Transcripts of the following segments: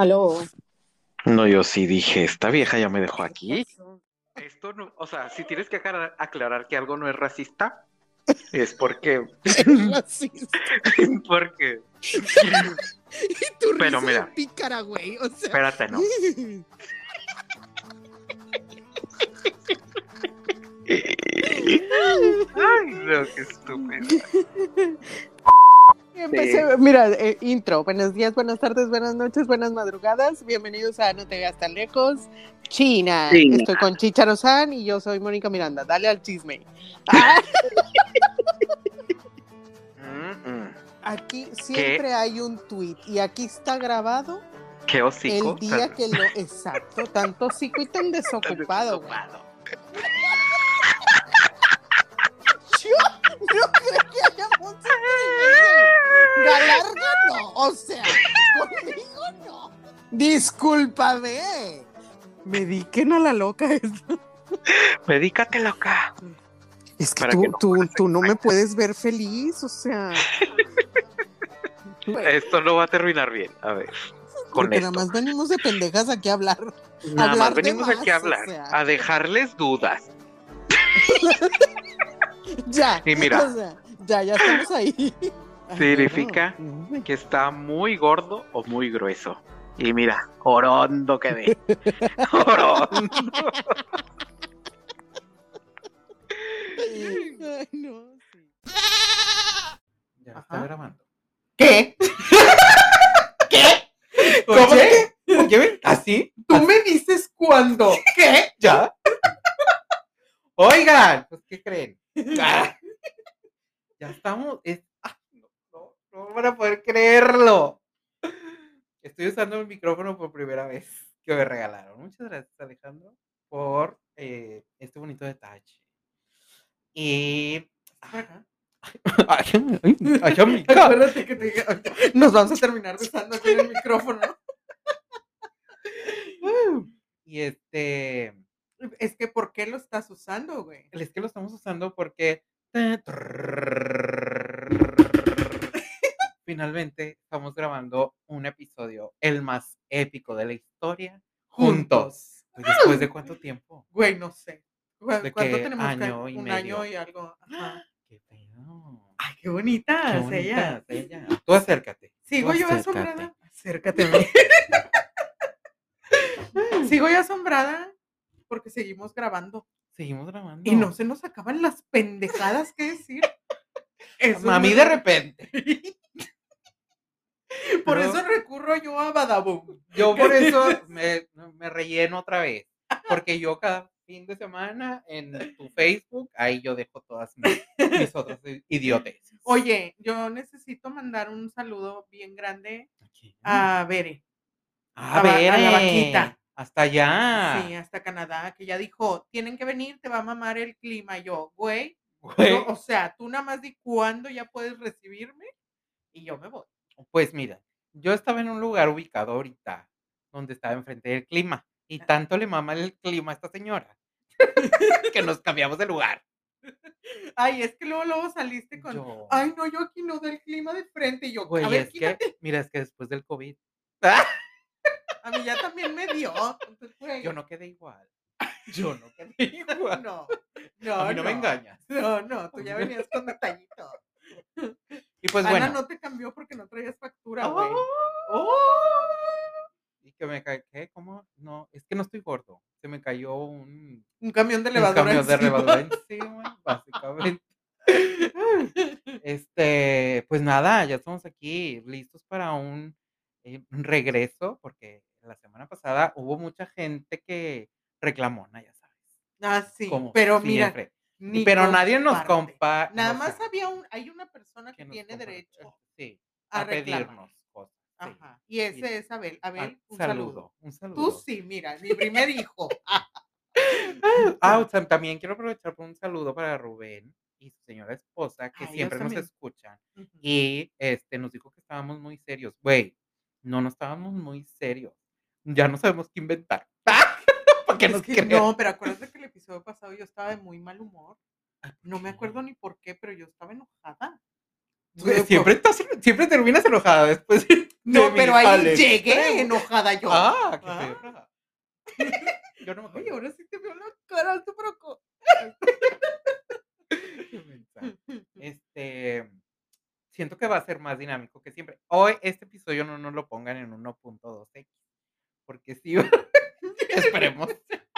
Aló. No, yo sí dije, esta vieja ya me dejó aquí. Esto no, o sea, si tienes que aclarar, aclarar que algo no es racista, es porque. Racista. porque. Y tu Pero mira. de pícara, güey. O sea. Espérate, no. Ay, no, qué estúpido. Empecé- Mira, eh, intro. Buenos días, buenas tardes, buenas noches, buenas madrugadas. Bienvenidos a No te veas tan lejos. China. China. Estoy con Chicharo San y yo soy Mónica Miranda. Dale al chisme. Ah, Mm, mm. aquí siempre hay un tweet y aquí está grabado Qué hocico. el día que lo. Exacto, tan tóxico y tan desocupado, no creo que haya mucho privilegio. Galarga no, o sea, conmigo no. Discúlpame. Mediquen a la loca. Medícate loca. Es que tú, que no tú, tú no me puedes ver feliz, o sea. Bueno, Esto no va a terminar bien. A ver. Con porque nada más venimos de pendejas aquí a hablar. Nada hablar más de venimos más, aquí a o hablar, sea. a dejarles dudas. Ya. Y mira. o sea, ya, ya estamos ahí. Significa que está muy gordo o muy grueso. Y mira, orondo quedé. orondo. Ay, no, sí. Ya Ajá. está grabando. ¿Qué? ¿Qué? ¿Cómo Oye, oye, ven, ¿así? Tú me dices cuándo. ¿Qué? ¿Ya? Oigan, pues, ¿qué creen? Ah, ya estamos. es- ah, no, no, no van a poder creerlo. Estoy usando el micrófono por primera vez que me regalaron. Muchas gracias, Alejandro, por eh, este bonito detalle. Y. amiga. Acuérdate que te nos vamos a terminar besando aquí en el micrófono. Y este. Es que, ¿por qué lo estás usando, güey? Es que lo estamos usando porque finalmente estamos grabando un episodio, el más épico de la historia, juntos. ¿Y ¿Después de cuánto tiempo? Güey, no sé. ¿Cu- ¿De ¿Cuánto qué tenemos? año y Un medio? año y algo. Ajá. ¡Qué feo! Ay, qué bonita. Qué bonita ella. Tú acércate. Sigo tú yo acércate. asombrada. Acércate. Sigo yo asombrada porque seguimos grabando Seguimos grabando. y no se nos acaban las pendejadas que decir. Eso muy- de repente. Por No. eso recurro yo a Badaboom. Yo por eso me, me relleno otra vez. Porque yo cada fin de semana en tu Facebook, ahí yo dejo todas mis, mis otras idioteces. Oye, yo necesito mandar un saludo bien grande a Bere. a a va- a la vaquita. Hasta allá. Sí, hasta Canadá, que ya dijo, tienen que venir, te va a mamar el clima. Y yo, güey, o sea, tú nada más di cuándo ya puedes recibirme y yo me voy. Pues mira, yo estaba en un lugar ubicado ahorita, donde estaba enfrente del clima. Y tanto le mama el clima a esta señora que nos cambiamos de lugar. Ay, es que luego, luego saliste con, Yo, ay, no, yo aquí no del clima de frente. Y yo, güey, a ver, es que, quítate. mira, es que después del COVID, A mí ya también me dio. Yo no quedé igual. Yo no quedé igual. no, no, a mí no, me engañas. No, no, tú ya venías con detallito. Y pues Ana bueno. no te cambió porque no traías factura, ¡Oh! güey. Y que me cae, ¿qué? ¿Cómo? No, es que no estoy gordo. Se me cayó un, Un camión de un levadura camión de encima. levadura encima, básicamente. Este, pues nada, ya estamos aquí listos para un, eh, un regreso, porque la semana pasada hubo mucha gente que reclamona, ya sabes. Ah, sí, como pero mira, siempre. ni pero nadie nos compa. Nada no más sé, había un, hay una persona que, tiene comparte, derecho sí, a, a, pedirnos cosas. sí. Ajá. Y ese es Abel. Ah, Abel, un saludo. Un Tú saludo. sí, mira, mi primer hijo. Ah, también quiero aprovechar por un saludo para Rubén y su señora esposa, que Ay, ellos siempre nos escuchan. Y este nos dijo que estábamos muy serios. Güey, no, no estábamos muy serios. Ya no sabemos qué inventar. Porque nos que no, pero acuérdate que el episodio pasado yo estaba de muy mal humor. No me acuerdo ni por qué, pero yo estaba enojada. Siempre, estás, siempre terminas enojada después. de No, pero ahí llegué enojada yo. Ah, qué Ah. Yo no me acuerdo. Oye, ahora sí te veo la cara, tú mensa. Este, siento que va a ser más dinámico que siempre. Hoy este episodio no nos lo pongan en 1.2x, porque sí, esperemos,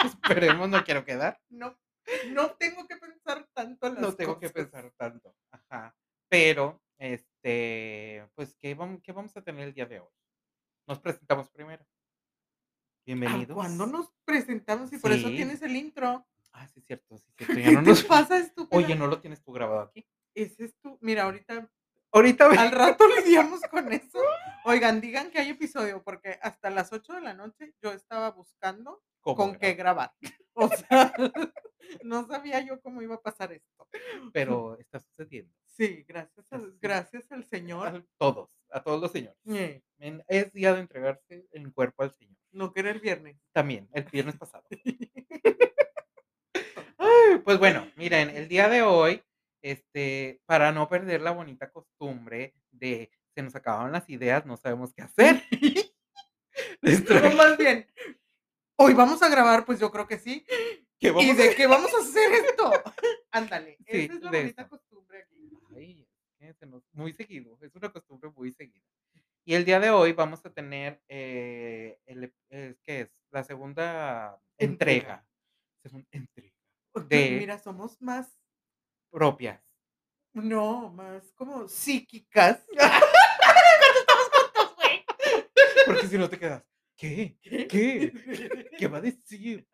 esperemos, no quiero quedar, No, no tengo que pensar tanto en las no tengo que pensar tanto, ajá, pero, este, pues, ¿qué vamos, qué vamos a tener el día de hoy? Nos presentamos primero. ¿A Bienvenidos. ¿Cuándo nos presentamos? Y por eso tienes el intro. Ah, sí, es cierto, sí, es cierto, ¿Qué ya no te nos... pasa, estúpida? Oye, ¿no lo tienes tú grabado aquí? Ese es tu... Mira, ahorita Ahorita al rato lidiamos con eso. Oigan, digan que hay episodio, porque hasta las 8 de la noche yo estaba buscando ¿Cómo con qué grabar. O sea, no sabía yo cómo iba a pasar esto. Pero está sucediendo. Sí, gracias, a- gracias al Señor. A todos, a todos los señores. Es día de entregarse el cuerpo al Señor. No que era el viernes. También, el viernes pasado. Ay, pues bueno, miren, el día de hoy, este, para no perder la bonita costumbre de se nos acabaron las ideas, no sabemos qué hacer. más bien, hoy vamos a grabar, pues yo creo que sí. ¿qué ¿Y vamos a de qué vamos a hacer esto? Ándale, Sí, esa es la de bonita costumbre aquí. Ay, muy seguido, es una costumbre muy seguida. Y el día de hoy vamos a tener, eh, el, eh, ¿qué es? La segunda entrega. Entrega. Segunda entrega. De- Mira, somos más, Propias. no, más como psíquicas. Porque si no te quedas, ¿qué? ¿Qué? ¿Qué va a decir?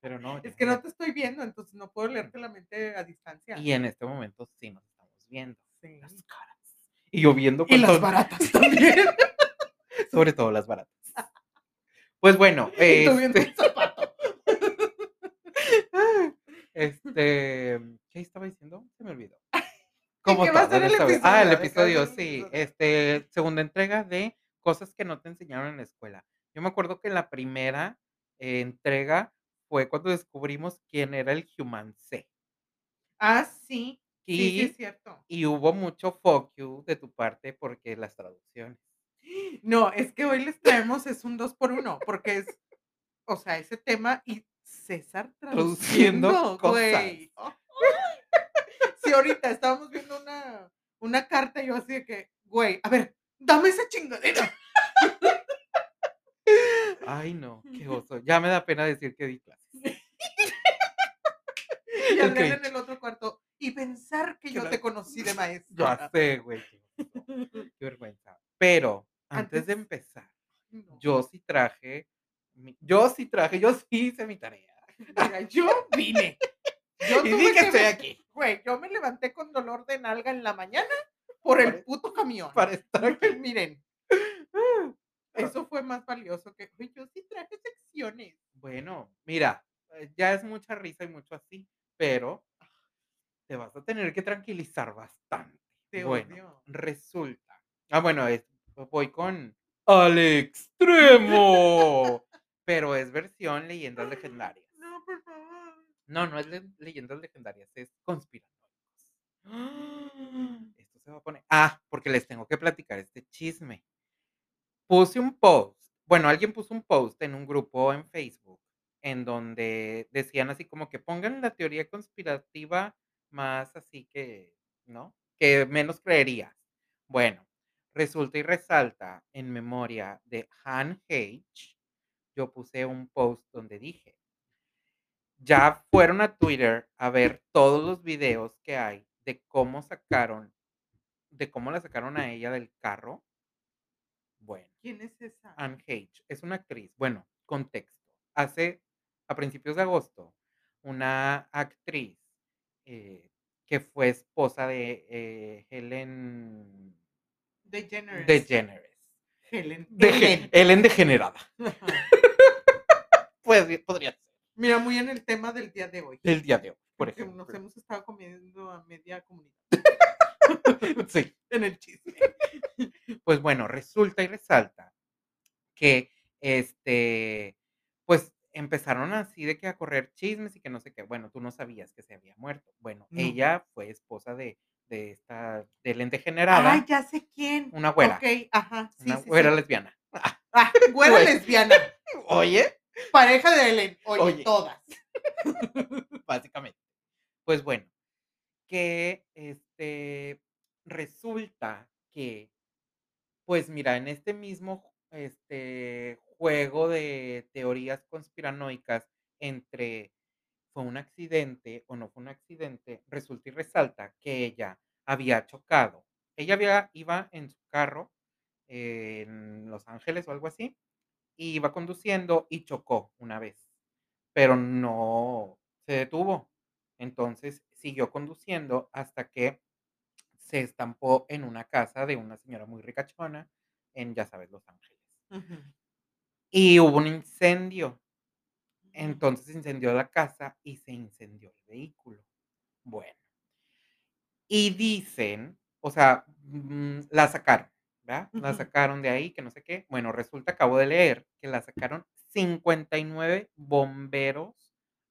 Pero no. Es que no te estoy viendo, entonces no puedo leerte la mente a distancia. Y en este momento sí nos estamos viendo. Sí. Las caras. Y yo viendo Y las baratas también. Sobre todo las baratas. Pues bueno, Y tú viendo este, el zapato. Este, ¿qué estaba diciendo? Se me olvidó. qué va a todo ser en el vida. Ah, el episodio? episodio, ¿De qué sí. episodio? Este, segunda entrega de cosas que no te enseñaron en la escuela. Yo me acuerdo que la primera eh, entrega fue cuando descubrimos quién era el Human C. Ah, sí. Sí, es cierto. y hubo mucho fuck you de tu parte porque las traducciones. No, es que hoy les traemos es un dos por uno, porque es, o sea, ese tema y César Traduciendo traduciendo, cosas. güey. Sí, ahorita estábamos viendo una, una carta y yo así de que, güey, a ver, dame esa chingadera. Ay, no, qué oso. Ya me da pena decir que di clases. Y Adrián en el otro cuarto. Y pensar que yo te conocí de Ya maestra. sé, güey. Qué, vergüenza. Pero antes de empezar, No. yo sí traje, yo sí traje, yo sí hice mi tarea. Mira, yo vine. Yo Y di que estoy aquí Güey, yo me levanté con dolor de nalga en la mañana por el puto camión. para estar aquí. Miren, eso fue más valioso que. Güey, yo sí traje secciones. Bueno, mira, eh, ya es mucha risa y mucho así, pero te vas a tener que tranquilizar bastante. Te bueno, odio. resulta. Ah, bueno, es- voy con al extremo. Pero es versión leyendas legendarias. No, por favor. No, no es le- leyendas legendarias, es conspiranoicos. Esto se va a poner. Ah, porque les tengo que platicar este chisme. Puse un post. Bueno, alguien puso un post en un grupo en Facebook en donde decían así como que pongan la teoría conspirativa más así que, ¿no? Que menos creerías. Bueno, resulta y resalta en memoria de Han H. Yo puse un post donde dije, ya fueron a Twitter a ver todos los videos que hay de cómo sacaron, de cómo la sacaron a ella del carro. Bueno, ¿Quién es esa? Anne H es una actriz. Bueno, contexto. Hace, a principios de agosto, una actriz eh, que fue esposa de eh, Helen DeGeneres. DeGeneres. Helen. De Helen. Helen degenerada. Pues, podría ser. Mira, muy en el tema del día de hoy. Del día de hoy, por porque ejemplo. Nos hemos estado comiendo a media comunidad Sí. en el chisme. Pues bueno, resulta y resalta que este, pues empezaron así de que a correr chismes y que no sé qué. Bueno, tú no sabías que se había muerto. Bueno, No. ella fue esposa de de esta, de lente generada, Ay, ya sé quién. una güera, Ok, ajá. Sí, una sí, güera sí. lesbiana. Ah, güera lesbiana. Oye, Pareja de Ellen. Oye, Oye. todas. básicamente. Pues bueno, que este resulta que, pues mira, en este mismo este juego de teorías conspiranoicas entre fue un accidente o no fue un accidente, resulta y resalta que ella había chocado. Ella había, iba en su carro en Los Ángeles o algo así, y iba conduciendo y chocó una vez, pero no se detuvo. Entonces siguió conduciendo hasta que se estampó en una casa de una señora muy ricachona en, ya sabes, Los Ángeles. Y hubo un incendio. Entonces se incendió la casa y se incendió el vehículo. Bueno. Y dicen, o sea, mm, la sacaron, ¿verdad? La sacaron de ahí, que no sé qué. Bueno, resulta, acabo de leer que la sacaron 59 bomberos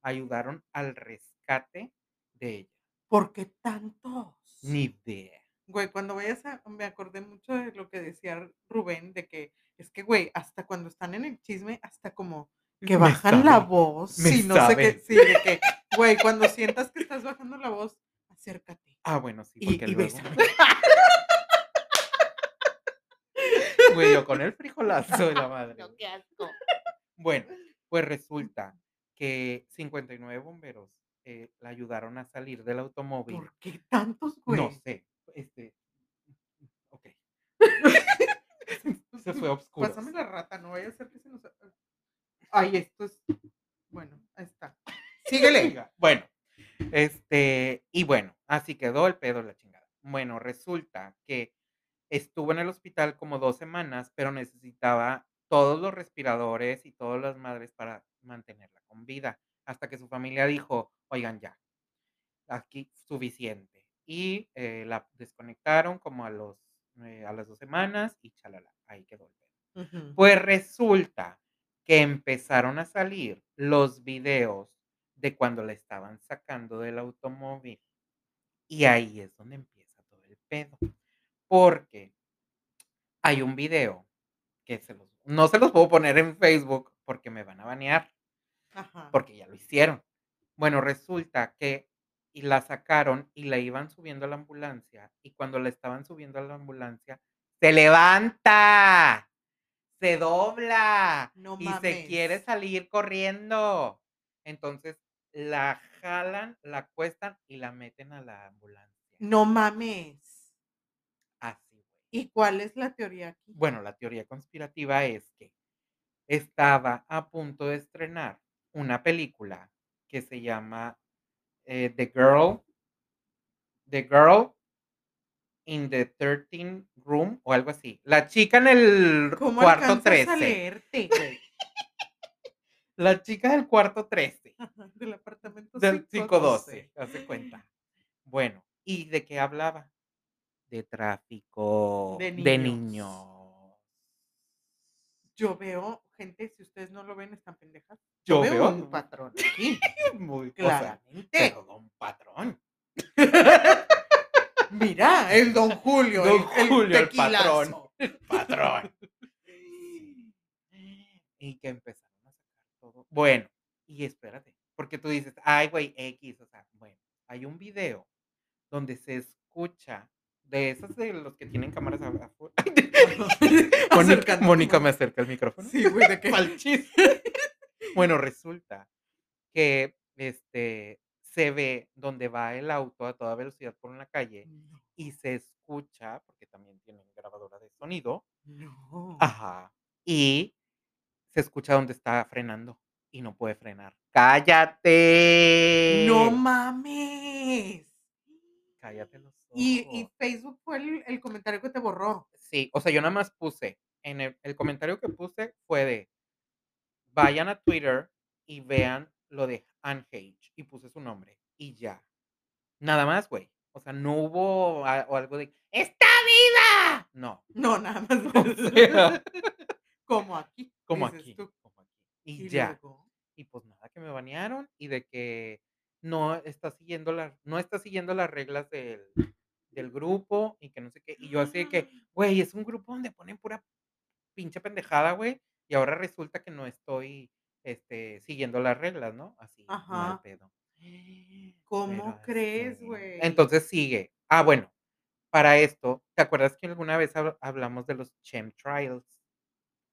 ayudaron al rescate de ella. ¿Por qué tantos? Ni idea. Güey, cuando vayas a, me acordé mucho de lo que decía Rubén, de que es que, güey, hasta cuando están en el chisme, hasta como que bajan la voz. Sí, no sé qué, sí, de que, güey, cuando sientas que estás bajando la voz, acércate. Ah, bueno, sí, porque y luego. güey, yo con el frijolazo de la madre. No, qué asco. Bueno, pues resulta que 59 bomberos eh, la ayudaron a salir del automóvil. ¿Por qué tantos, güey? No sé, este, ok. Se fue oscuro. Pásame la rata, no vaya a ser que se nos... Ay, esto es... Bueno, ahí está. Síguele. Bueno, este, y bueno, así quedó el pedo la chingada. Bueno, resulta que estuvo en el hospital como dos semanas, pero necesitaba todos los respiradores y todas las madres para mantenerla con vida, hasta que su familia dijo, oigan ya, aquí suficiente. Y eh, la desconectaron como a, los, eh, a las dos semanas y chalala, ahí quedó el pedo. Ujú. Pues resulta que empezaron a salir los videos de cuando la estaban sacando del automóvil. Y ahí es donde empieza todo el pedo. Porque hay un video que se los, no se los puedo poner en Facebook porque me van a banear, Ajá. porque ya lo hicieron. Bueno, resulta que y la sacaron y la iban subiendo a la ambulancia y cuando la estaban subiendo a la ambulancia se levanta, se dobla No y se quiere salir corriendo. Entonces la jalan, la acuestan y la meten a la ambulancia. No mames. ¿Y cuál es la teoría aquí? Bueno, la teoría conspirativa es que estaba a punto de estrenar una película que se llama eh, The Girl, The Girl in the 13 Room o algo así. La chica en el ¿Cómo cuarto alcanzas 13. a leerte, güey? La chica del cuarto 13. Ajá, Del apartamento Del 512. 512, hace cuenta. Bueno, ¿y de qué hablaba? De tráfico De de niños. Yo veo, gente, si ustedes no lo ven, están pendejas. Yo Yo veo veo un patrón aquí, Muy, claramente. pero don patrón. Mira, el don Julio, Don el, Julio, el tequilazo. patrón. Y que empezaron a sacar todo. Bueno, y espérate, porque tú dices, ay, güey, X, o sea, bueno, hay un video donde se escucha de esos de los que tienen cámaras afuera. Mónica, me acerca el micrófono. Sí, güey, de chiste. Bueno, resulta que este se ve donde va el auto a toda velocidad por una calle No, y se escucha, porque también tienen grabadora de sonido, no. ajá, y se escucha donde está frenando y no puede frenar. ¡Cállate! No mames. Cállate los Y, y ojos. Facebook fue el, el comentario que te borró. Sí, o sea, yo nada más puse, en el, el comentario que puse fue de, vayan a Twitter y vean lo de Unhage y puse su nombre y ya. Nada más, güey. O sea, no hubo a- o algo de, ¡está viva! No, No, nada más. o sea, Como aquí. como aquí, tú. como aquí. Y, Y ya. luego, Y pues nada, que me banearon y de que no está siguiendo las, no está siguiendo las reglas del, del grupo y que no sé qué. Y yo así de que, güey, es un grupo donde ponen pura pinche pendejada, güey. Y ahora resulta que no estoy este, siguiendo las reglas, ¿no? Así, mal Ajá. pedo. ¿Cómo Pero crees, así. güey? Entonces sigue. Ah, bueno, para esto, ¿te acuerdas que alguna vez hab- hablamos de los chemtrails?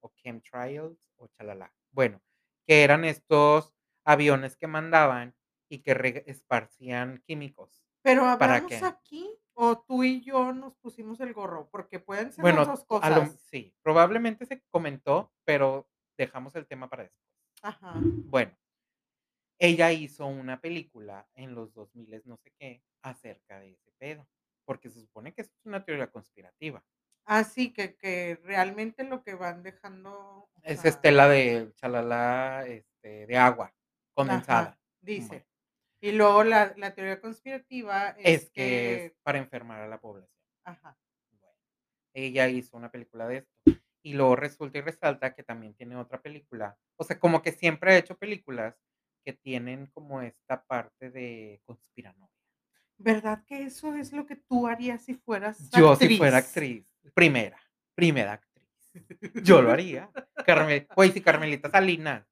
O chemtrails o chalala. Bueno, que eran estos aviones que mandaban y que esparcían químicos. Pero ¿para hablamos qué? aquí o tú y yo nos pusimos el gorro, porque pueden ser Bueno, las dos a lo- cosas. sí, probablemente se comentó, pero dejamos el tema para después. Ajá. Bueno, ella hizo una película en los 2000, no sé qué, acerca de ese pedo, porque se supone que es una teoría conspirativa. Así que, que realmente lo que van dejando. Es sea, estela de chalala, este, de agua condensada. ajá, dice. Bueno, Y luego la, la teoría conspirativa es, es que es para enfermar a la población. Ajá. Bueno, ella hizo una película de esto. Y luego resulta y resalta que también tiene otra película. O sea, como que siempre ha hecho películas que tienen como esta parte de conspiranoia. ¿Verdad que eso es lo que tú harías si fueras Yo si fuera actriz, primera, primera actriz, yo lo haría. Carmel, güey, si Carmelita Salinas,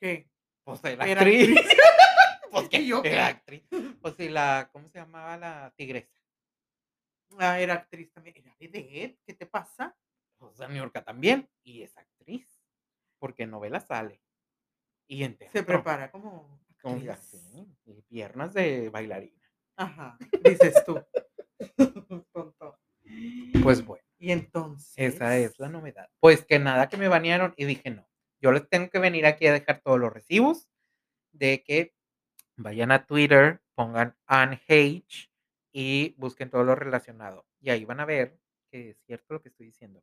¿Qué? pues era Era actriz. actriz. pues que ¿Y yo era actriz. O si la, ¿cómo se llamaba la tigresa? Ah, era actriz también. Era vedette. ¿Qué te pasa? Pues a Niurka también. Y es actriz. Porque en novela sale. Y en teatro. Se prepara como. Así, y piernas de bailarina. Ajá. Dices tú. Tonto. Pues bueno, Y entonces. esa es la novedad. Pues que nada que me banearon y dije no. Yo les tengo que venir aquí a dejar todos los recibos de que vayan a Twitter, pongan H y busquen todo lo relacionado. Y ahí van a ver que es cierto lo que estoy diciendo.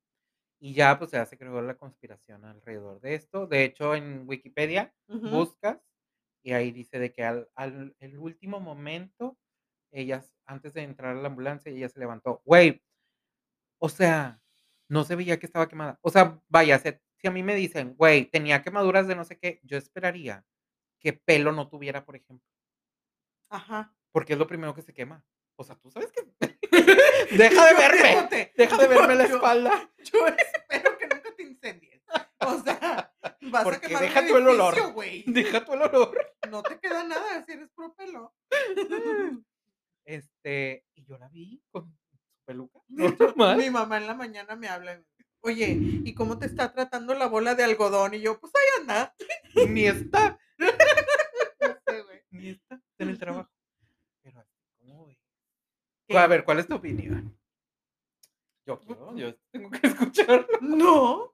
Y ya pues ya se creó la conspiración alrededor de esto. De hecho, en Wikipedia buscas y ahí dice de que al, al el último momento, ellas, antes de entrar a la ambulancia, ella se levantó. Güey, o sea, no se veía que estaba quemada. O sea, vaya, se- si a mí me dicen, güey, tenía quemaduras de no sé qué, yo esperaría que pelo no tuviera, por ejemplo, Ajá. porque es lo primero que se quema. O sea, tú sabes que... Deja de verme. Deja de verme la espalda. Yo espero que nunca te incendies. O sea, vas Porque a quemar deja tú el olor. güey. Deja tu el olor. No te queda nada si eres puro pelo. Este, y yo la vi con su peluca. Normal. mi mamá en la mañana me habla. Oye, ¿y cómo te está tratando la bola de algodón? Y yo, pues ahí anda. Ni está. No sé, güey. Ni está. En el trabajo. Pero así, ¿cómo? ¿Qué? A ver, ¿cuál es tu opinión? Yo quiero, yo tengo que escucharlo. No.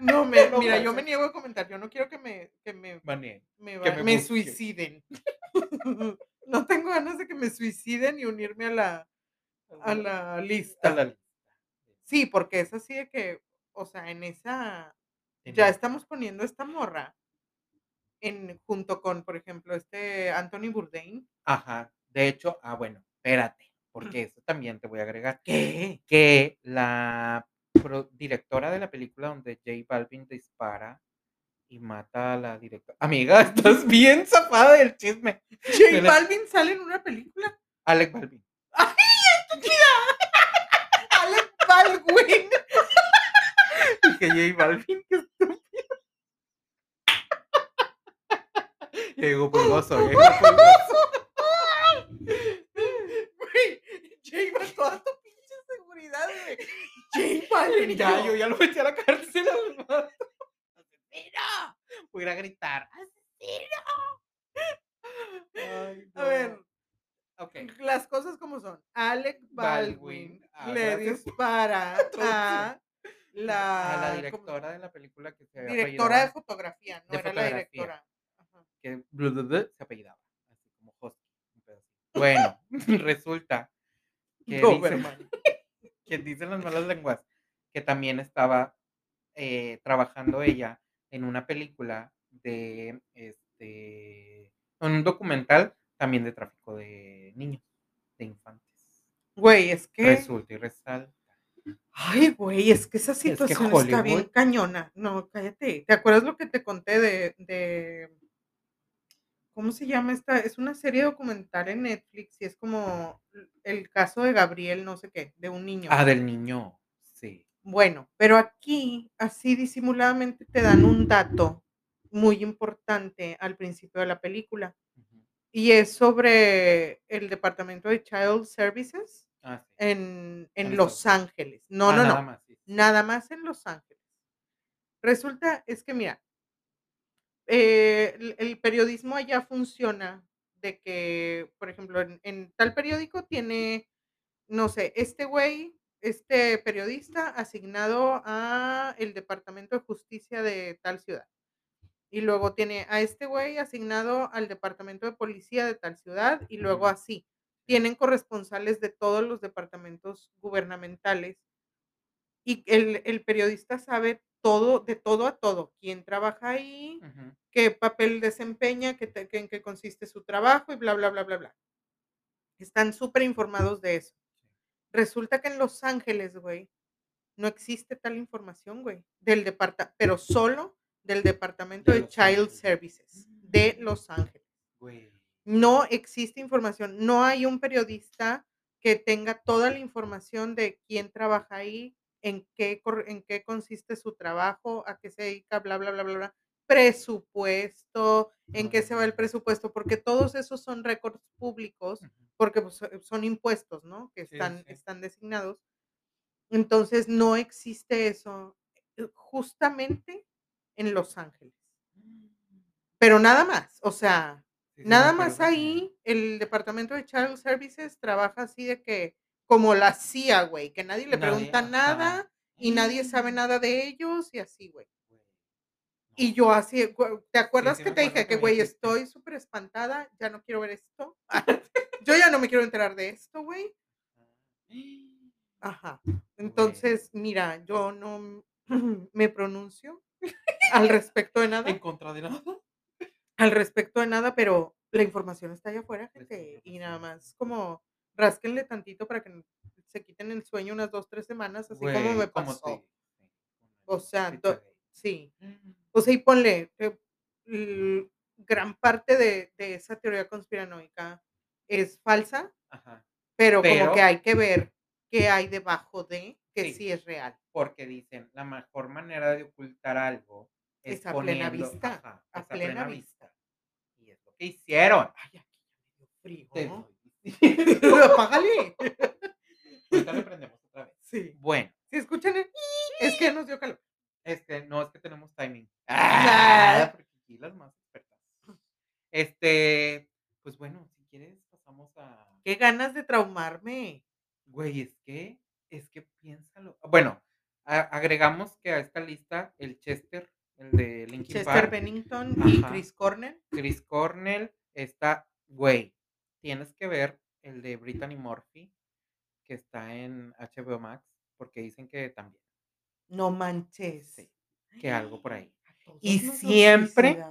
No, me, No mira, yo me niego a comentar. Yo no quiero que me, que me, me, que va- me me busque. suiciden. No tengo ganas de que me suiciden y unirme a la, a la lista. A la lista. Sí, porque es así de que, o sea, en esa, ya estamos poniendo esta morra en, junto con, por ejemplo, este Anthony Bourdain. Ajá. De hecho, ah, bueno, espérate, porque eso también te voy a agregar. ¿Qué? Que la pro- directora de la película donde J Balvin dispara y mata a la directora. Amiga, estás bien zafada del chisme. J Balvin sale en una película. Alec Balvin. Alec Baldwin. Dije J Balvin, qué Llegó pulgoso, llegó pulgoso. Güey, J Balvin, toda tu pinche seguridad, güey. J Balvin. Ya, yo ya lo metí a la cárcel al vato. ¡Asesino! Voy a ir a gritar. ¡Asesino! Ay, A ver, no. Ok. las cosas como son. Alec Baldwin, Baldwin, le dispara a la, a la ¿cómo? directora de la película que se directora de fotografía, no de era la directora. Que se apellidaba, así como Hosky. Bueno, resulta que, dicen, que dicen las malas lenguas que también estaba eh, trabajando ella en una película de este en un documental también de tráfico de niños, de infantes. Güey, es que. Resulta y resalta. Ay, güey, es que esa que situación está bien cañona. No, cállate. ¿Te acuerdas lo que te conté de, de ¿cómo se llama esta? Es una serie documental en Netflix y es como el caso de Gabriel, no sé qué, de un niño. Ah, del niño. Sí. Bueno, pero aquí, así disimuladamente, te dan un dato muy importante al principio de la película y es sobre el departamento de Child Services Ah, sí. en, en En Los Ángeles. No, Ah, no, nada no. más, sí. Nada más en Los Ángeles. Resulta, es que mira, eh, el, el periodismo allá funciona de que, por ejemplo, en, en tal periódico tiene, no sé, este güey, este periodista asignado a el Departamento de Justicia de tal ciudad. Y luego tiene a este güey asignado al Departamento de Policía de tal ciudad y luego así. Tienen corresponsales de todos los departamentos gubernamentales y el, el periodista sabe todo, de todo a todo, quién trabaja ahí, qué papel desempeña, qué te- qué- en qué consiste su trabajo y bla, bla, bla, bla, bla. Están súper informados de eso. Resulta que en Los Ángeles, güey, no existe tal información, güey, del departamento, pero solo del Departamento De Child Ángeles. Services de Los Ángeles. Güey. No existe información, no hay un periodista que tenga toda la información de quién trabaja ahí, en qué, en qué consiste su trabajo, a qué se dedica, bla, bla, bla, bla, bla. Presupuesto, en qué se va el presupuesto, porque todos esos son récords públicos, porque pues, eh, son impuestos, ¿no? Que Sí, están, sí. están designados. Entonces, no existe eso eh, justamente en Los Ángeles. Pero nada más, o sea, Sí, sí, Nada más ahí, el departamento de Child Services trabaja así de que, como la CIA, güey, que nadie le Nadie, pregunta ajá. nada y nadie sabe nada de ellos y así, güey. Y yo así, güey, ¿te acuerdas sí que te dije que güey, estoy súper espantada, ya no quiero ver esto? Yo ya no me quiero enterar de esto, güey. Ajá. Entonces, mira, yo no me pronuncio al respecto de nada. En contra de nada. al respecto de nada, pero la información está allá afuera, la gente, y nada más como rásquenle tantito para que se quiten el sueño unas dos, tres semanas, así como me Güey, ¿cómo pasó. te- O sea, do- sí. O sea, y ponle, eh, l- gran parte de, de esa teoría conspiranoica es falsa, Ajá. pero, como que hay que ver qué hay debajo de que Sí. sí, es real. Porque dicen, la mejor manera de ocultar algo es, Es a plena vista, ajá, a plena vista. Y es lo que hicieron. Ay, aquí ya me dio frío. Apágale. Ahorita le prendemos otra vez. Sí. Bueno, Si escuchan el es que nos dio calor. este, no es que tenemos timing. Ah. Porque aquí las más expertas. Este, pues bueno, si quieres pasamos a. Qué ganas de traumarme. Güey, es que, es que piénsalo. Bueno, a- agregamos que a esta lista el Chester, el de Linkin Chester Park, Bennington y. Chris Cornell. Chris Cornell, está, güey, tienes que ver el de Brittany Murphy, que está en HBO Max, porque dicen que también, No manches. Sí, que algo por ahí. Y siempre,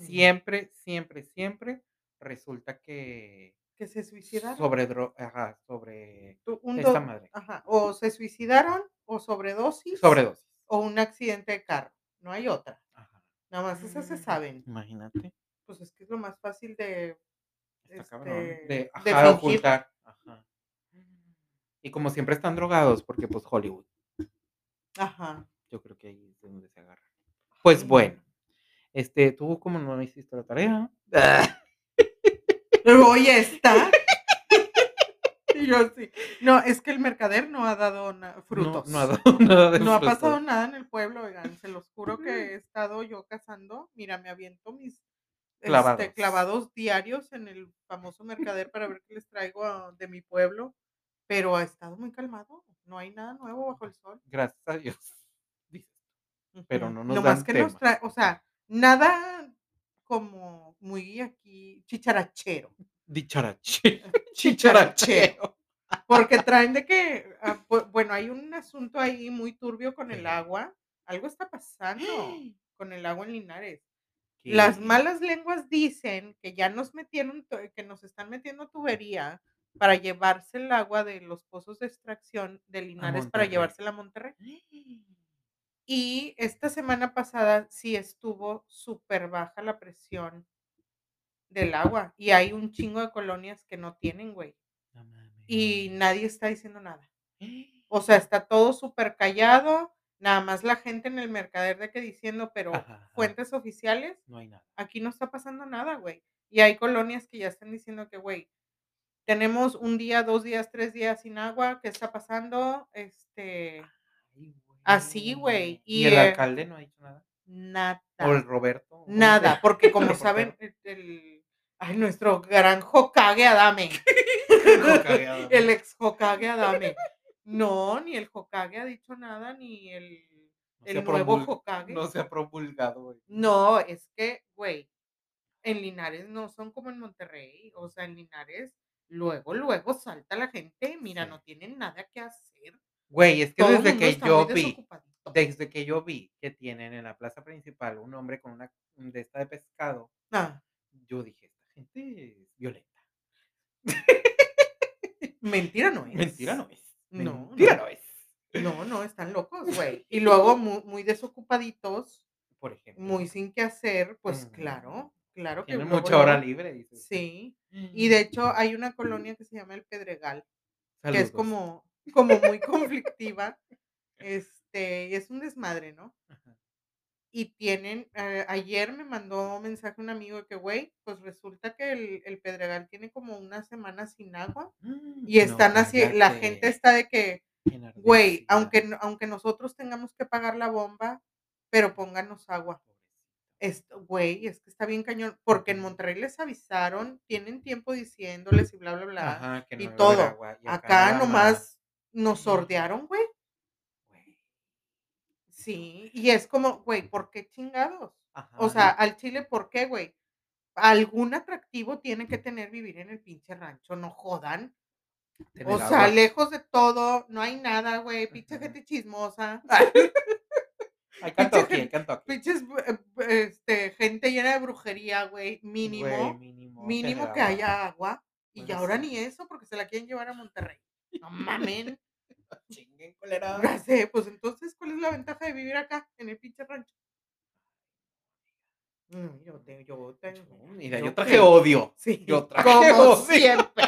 siempre, siempre, siempre resulta que que se suicidaron. sobre dro- ajá, sobre un esta madre, Ajá. O se suicidaron o sobredosis. sobredosis. O un accidente de carro. No hay otra. Ajá. Nada más esas se Mm, saben. Imagínate. Pues es que es lo más fácil de. Está cabrón. este, De, de ajá, de ocultar. Ajá. Y como siempre están drogados, porque pues Hollywood. Ajá. Yo creo que ahí es de donde se agarra. Pues Ay, bueno, este, tú como no hiciste la tarea. Pero hoy está. y yo sí. No, es que el mercader no ha dado No, frutos. no ha dado nada de No ha pasado nada en el pueblo, oigan. Se los juro que he estado yo cazando. Mira, me aviento mis Clavados. este, clavados diarios en el famoso mercader para ver qué les traigo a- de mi pueblo. Pero ha estado muy calmado. No hay nada nuevo bajo el sol. Gracias a Dios. Pero no nos Nomás dan que nos trae, o sea, nada como muy aquí chicharachero. Dicharache. Chicharachero. Porque traen de que, ah, bu- bueno, hay un asunto ahí muy turbio con el agua. Algo está pasando con el agua en Linares. Las malas lenguas dicen que ya nos metieron, que nos están metiendo tubería para llevarse el agua de los pozos de extracción de Linares para llevársela a Monterrey. Y esta semana pasada sí estuvo súper baja la presión del agua. Y hay un chingo de colonias que no tienen, güey. No. Y nadie está diciendo nada. O sea, está todo súper callado. Nada más la gente en el mercader de que diciendo, pero Ajá, ajá. fuentes oficiales, No hay nada. aquí no está pasando nada, güey. Y hay colonias que ya están diciendo que, güey, tenemos un día, dos días, tres días sin agua, ¿qué está pasando? Este, Ay, Así, güey, ¿Y, y, el eh, alcalde no ha dicho nada? nada. ¿O el Roberto? ¿Cómo se Nada, porque como saben, el, el- ay, nuestro gran Hokage Adame, Hokage Adame. el ex Hokage Adame. No, ni el Hokage ha dicho nada, ni el, No el nuevo Hokage. No se ha promulgado, güey. No, es que, güey, en Linares no son como en Monterrey. O sea, en Linares, luego, luego salta la gente. Mira, Sí. no tienen nada que hacer. Güey, es que Todo desde que yo vi, desde que yo vi que tienen en la plaza principal un hombre con una de esta de pescado, Ah, yo dije, esta gente es violenta. mentira no es. Mentira no es. No, Mentira no. no es. No, no, están locos, güey. Y luego muy, muy desocupaditos, Por ejemplo. muy sin qué hacer, pues Mm. claro, claro que Tienen mucha hora libre, dices. Sí. Y de hecho hay una colonia que se llama El Pedregal, que es como, como muy conflictiva. Este, y es un desmadre, ¿no? Y tienen, eh, ayer me mandó un mensaje un amigo de que, güey, pues resulta que el, el Pedregal tiene como una semana sin agua y No, están así, la gente está de que, güey, aunque, aunque nosotros tengamos que pagar la bomba, pero pónganos agua. Esto, güey, es que está bien cañón, porque en. Monterrey les avisaron, tienen tiempo diciéndoles y bla, bla, bla. Ajá, que no y todo. agua, y Acá nomás nos Ujú. sordearon. Güey. Sí, y es como, güey, ¿por qué chingados? Ajá, O sea, al Chile, ¿por qué, güey? Algún atractivo tiene que tener vivir en el pinche rancho, no jodan. tener O sea, agua. lejos de todo, no hay nada, güey, pinche gente chismosa. Hay Kentucky, hay gente- Kentucky. Pinches, eh, este, gente llena de brujería, güey, mínimo. Güey, mínimo. que agua. haya agua. Y Bueno, ahora sí. ni eso, porque se la quieren llevar a Monterrey. No mamen. Chinguen, culera. Ya sé, pues entonces, ¿cuál es la ventaja de vivir acá, en el pinche rancho? Mm, yo te, yo te, Mira, yo yo traje odio. Sí, yo traje como odio. siempre.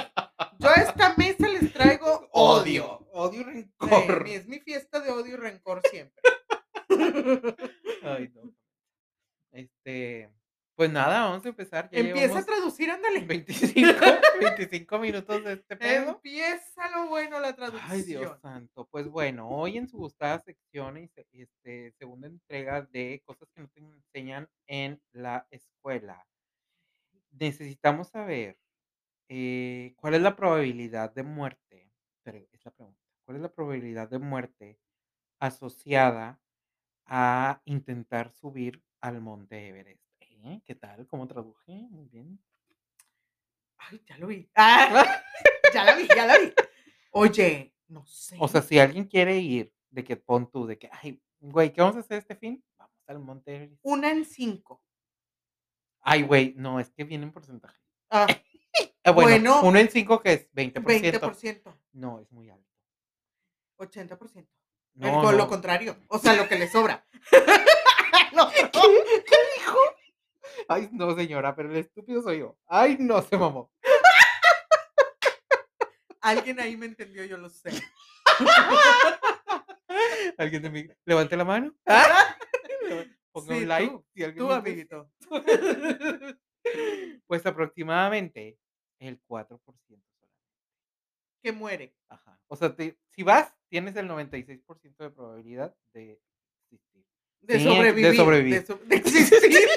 Yo a esta mesa les traigo odio. Odio. Y rencor. es mi fiesta de odio y rencor siempre. Ay, no. Este. Pues nada, vamos a empezar. Ya Empieza a traducir, ándale. 25, 25 minutos de este pedo. Empieza lo bueno la traducción. Ay, Dios santo. Pues bueno, hoy en su gustada sección y este, segunda entrega de cosas que no te enseñan en la escuela, necesitamos saber eh, cuál es la probabilidad de muerte. Pero es la pregunta. ¿Cuál es la probabilidad de muerte asociada a intentar subir al monte Everest? ¿Qué tal? ¿Cómo traduje? Muy bien. Ay, ya lo vi. Ah, ya la vi, ya la vi. Oye, no sé. O sea, si alguien quiere ir, de que pon tú, de que, ay, güey, ¿qué vamos a hacer este fin? Vamos al Monte una en cinco. Ay, güey, no, es que viene en porcentaje. Ah, Ah, bueno, Bueno, uno en cinco que es 20%. 20%, No, es muy alto. 80%. No, El- lo contrario. O sea, lo que le sobra. No, Ay, no, señora, pero el estúpido soy yo. Ay, no, se mamó. Alguien ahí me entendió, yo lo sé. ¿Alguien de mí? Levante la mano. Ah, Ponga Sí, un like. tú, si alguien Tú, me amiguito. Pues aproximadamente el 4% solamente. Que muere. Ajá. O sea, te- si vas, tienes el 96% de probabilidad de existir. De Sí, de sobrevivir. sobrevivir. De, so- de existir.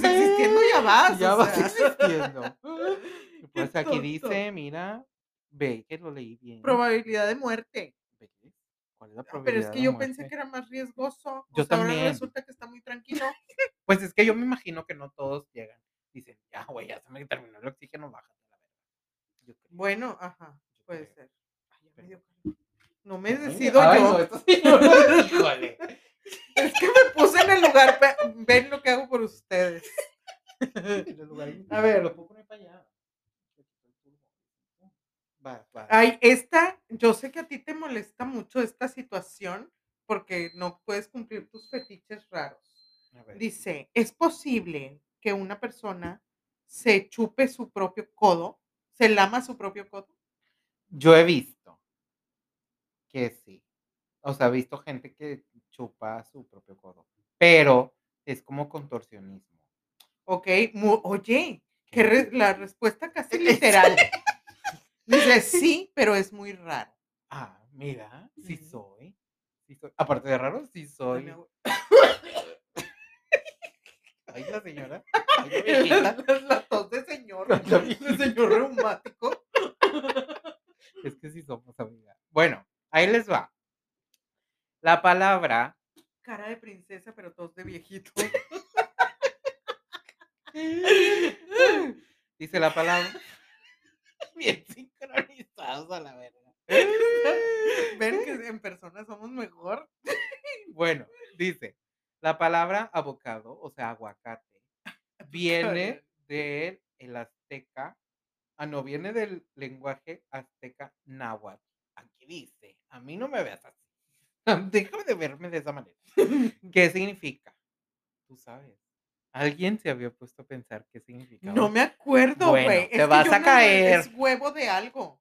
Pues existiendo ya vas. ya o vas sea. existiendo. Pues Qué aquí tonto. dice, mira, ve que lo leí bien. Probabilidad de muerte. ¿Ves? ¿Cuál es la Ah, Pero es que de yo pensé que era más riesgoso. Yo o sea, ahora también. resulta que está muy tranquilo. Pues es que yo me imagino que no todos llegan. Dicen, ya, güey, ya se me terminó el oxígeno, bájate la creo. Bueno, ajá, puede ser. Ay, ya me dio. No me decido ay, yo. no, híjole. Es que me puse en el lugar. Ven lo que hago por ustedes. A ver. lo puedo poner para allá. Va, va. Ay, esta, yo sé que a ti te molesta mucho esta situación porque no puedes cumplir tus fetiches raros. Dice, es posible que una persona se chupe su propio codo, se lama su propio codo? Yo he visto que sí. O sea, he visto gente que chupa su propio codo. Pero es como contorsionismo. Ok, mu- oye, que ¿Qué? re- la respuesta casi literal. Dice sí, pero es muy raro. Ah, mira, sí soy. Sí soy. Aparte de raro, sí soy. Ay, la señora. Ay, la La, tos de señor, de señor reumático. Es que sí somos amigas. Bueno, ahí les va. La palabra Cara de princesa, pero tos de viejito. dice la palabra. Bien sincronizados a la verga. Ven que en persona somos mejor. Bueno, dice, la palabra abocado, o sea, aguacate, viene del el azteca, ah, no, viene del lenguaje azteca náhuatl. Aquí dice, a mí no me veas así. Déjame de verme de esa manera. ¿Qué significa? Tú sabes. ¿Alguien se había puesto a pensar qué significa? No me acuerdo, Bueno, güey. te vas a caer. Es huevo de algo.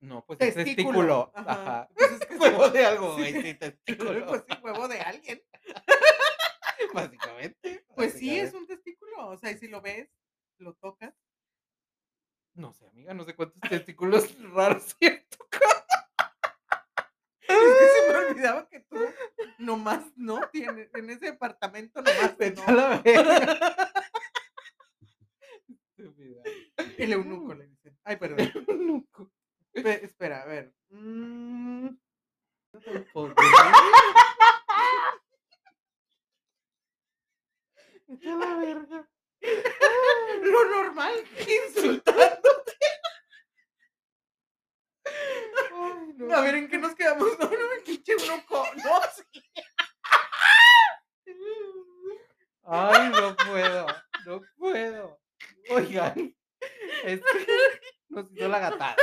No, pues es Testículo. testículo. Ajá. Ajá. Pues es que Huevo de algo, güey, sí, testículo. Pues sí, huevo de alguien. Básicamente. Pues sí, es un testículo. O sea, y si lo ves, lo tocas. No sé, amiga, no sé cuántos testículos raros siento. Es que se me olvidaba que tú nomás no tienes, en ese departamento nomás no. a la. El eunuco le dicen. Ay, perdón. Ve, espera, a ver. Mm, la verga. lo normal, insultando. Ay, no. A ver, ¿en qué nos quedamos? No, no, el pinche eunuco. No, sí. Ay, no puedo. No puedo. Oigan. Es que nos hizo la gatada.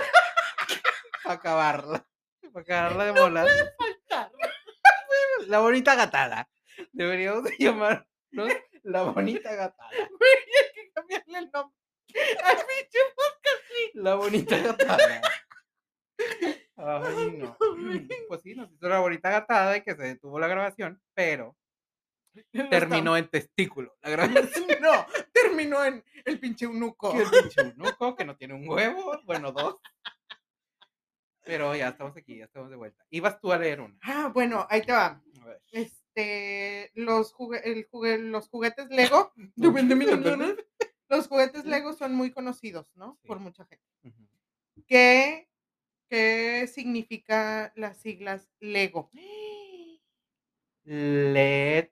Para acabarla. Para acabarla de molar. faltar. La bonita gatada. Deberíamos de llamarnos la bonita gatada. Hay que cambiarle el nombre. Al pinche La bonita gatada. Ay, no. Pues sí, nos hizo la bonita gatada y que se detuvo la grabación, pero terminó en testículo la grabación. No, terminó en el pinche eunuco. Que el pinche eunuco, que no tiene un huevo, bueno, dos. Pero ya estamos aquí, ya estamos de vuelta. Ibas tú a leer una. Ah, bueno, ahí te va. A ver. Este, los, jugue- el jugue- los juguetes Lego. De. Los juguetes Lego son muy conocidos, ¿no? Sí. Por mucha gente. ¿Qué, qué significa las siglas Lego? Let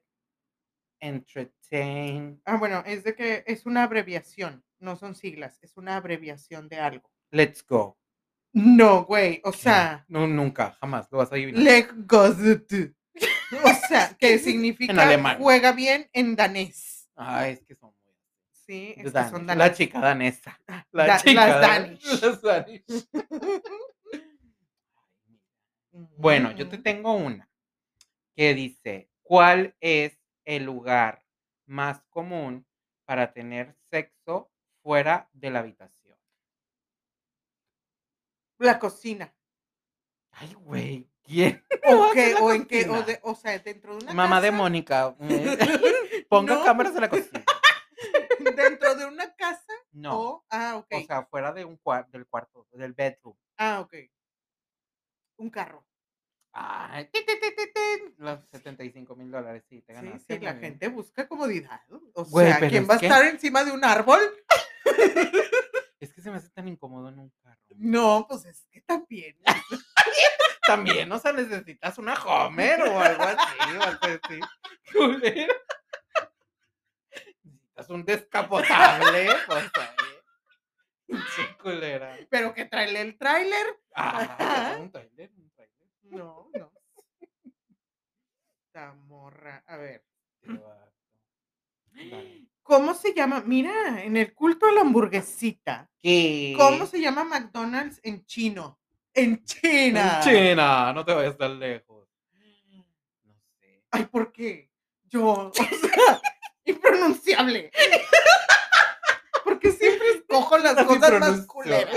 entertain. Ah, bueno, es de que es una abreviación, no son siglas, es una abreviación de algo. Let's go. No, güey, o sea, No, nunca, jamás lo vas a adivinar. Legozut. O sea, que significa alemán. juega bien en danés. Ah, es que son muy. Sí, es que son La danés. chica danesa. La Da- chica las dan- Danish. las Danish. Bueno, yo te Ujú. tengo una que dice, ¿cuál es el lugar más común para tener sexo fuera de la habitación? La cocina. Ay, güey, ¿quién? O, la o, en que, o, de- o sea, dentro de una Mamá de Mónica, eh, ponga No. cámaras en la cocina. dentro de una casa No, o, ah, ok, o sea, fuera de un cuar- del cuarto, del bedroom. ah, ok. Un carro. Ay, los 75 mil dólares, sí, te Sí, ganaste. sí, la gente busca comodidad. O Güey, sea, ¿quién va a que- estar encima de un árbol? Es que se me hace tan incómodo en un carro. No, pues es que también. También, o sea, necesitas una Homer o algo así, o algo así. Necesitas un descapotable, pues Pinche culera. Pero que trae el tráiler. Ah, un trailer, un trailer. No, no. Esta morra. A ver. ¿Cómo se llama? Mira, en el culto a la hamburguesita. ¿Qué? ¿Cómo se llama McDonald's en chino? En China. En China, no te vayas tan lejos. No sé. Ay, ¿por qué? Yo, o sea, impronunciable. Porque siempre escojo las cosas más culeras.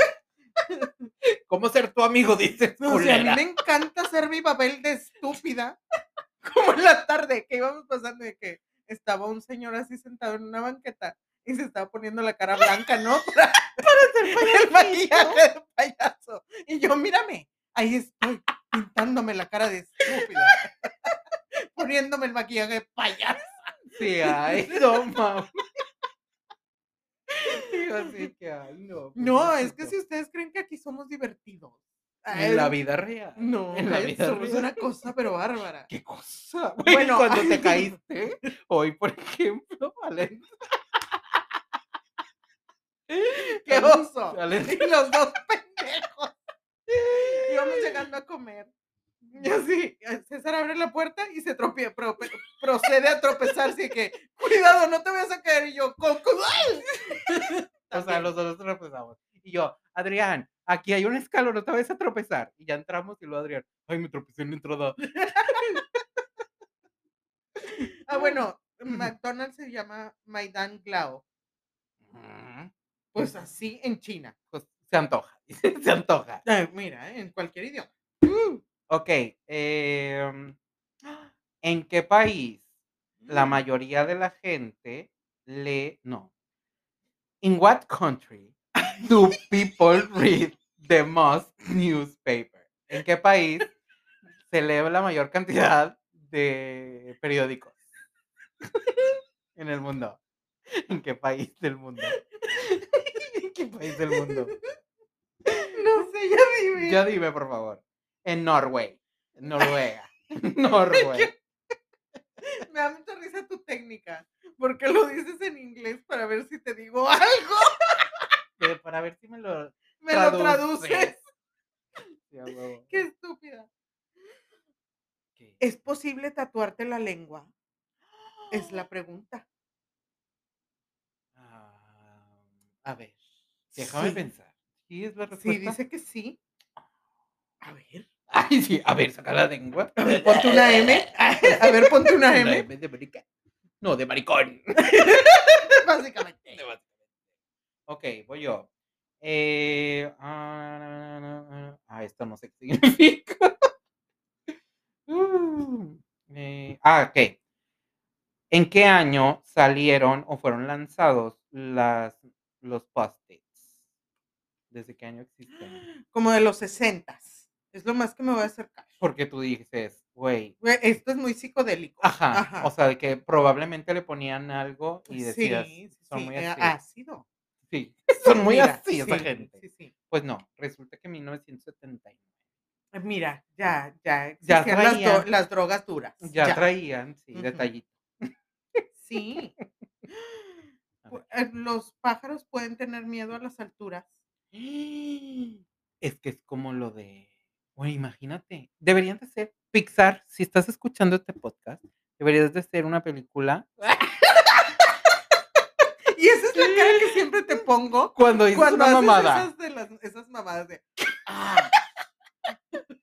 ¿Cómo ser tu amigo? Dices, O sea, a mí me encanta hacer mi papel de estúpida. Como en la tarde que íbamos pasando de que estaba un señor así sentado en una banqueta y se estaba poniendo la cara blanca, ¿no? Para, hacer el maquillaje de payaso. Y yo, mírame, ahí estoy pintándome la cara de estúpida. Poniéndome el maquillaje de payaso. Sí, ay, no mames. Así que, ay, no. No, es que si ustedes creen que aquí somos divertidos. En la vida real. No, en la vida somos real. una cosa pero bárbara. ¿Qué cosa? Bueno, cuando ay. te caíste, hoy, por ejemplo, vale. ¡Qué oso! Y los dos pendejos. Íbamos llegando a comer. Y así, eh, César abre la puerta y se tropie, pro- procede a tropezarse y que, cuidado, no te vayas a caer. Y yo, con. O sea, los dos tropezamos. Y yo, Adrián, aquí hay un escalón, no te vayas a tropezar. Y ya entramos y luego Adrián, ay, me tropecé en la entrada. Ah, bueno, McDonald's se llama Maidan Glao. Mm, Pues así en China. Pues se antoja, se antoja. Ay, mira, eh, en cualquier idioma. Ok, em, ¿en qué país la mayoría de la gente lee, no, in what country do people read the most newspaper? ¿En qué país se lee la mayor cantidad de periódicos en el mundo? ¿En qué país del mundo? ¿En qué país del mundo? No sé, ya dime. Ya dime, por favor. En Norway, Noruega, Noruega. Me da mucha risa tu técnica. Porque lo dices en inglés para ver si te digo algo. Para ver si me lo Me lo traduces. traduces. Sí, a huevo. Qué estúpida. ¿Qué? ¿Es posible tatuarte la lengua? Es la pregunta. Ah, a ver, déjame Sí. pensar. ¿Sí es la Sí, respuesta? dice que sí. A ver. Ay, sí, a ver, saca la lengua. A ver, ponte una M. A ver, ponte una Una M. M de marica. No, de maricón. Básicamente. Ok, voy yo. Eh, ah, ah, esto no sé qué significa. Uh, eh, ah, ok. ¿En qué año salieron o fueron lanzados las, los post-its? ¿Desde qué año existen? Como de los sesentas. Es lo más que me voy a acercar. Porque tú dices, güey, Esto es muy psicodélico. ajá, o sea, de que probablemente le ponían algo y decías, sí, son sí, muy eh, ácido. Sí, son muy Mira, así esa sí, gente. Pues no, resulta que en 1979 Eh, Mira, ya, ya Ya las, traían. las drogas duras. ya, traían, sí, detallito. Sí. Eh, Los pájaros pueden tener miedo a las alturas. Es que es como lo de, bueno, imagínate, deberían de ser Pixar, si estás escuchando este podcast, deberías de ser una película Y esa es la cara que siempre te pongo cuando dices cuando una haces mamada. Esas, de las, esas mamadas de. "Ah".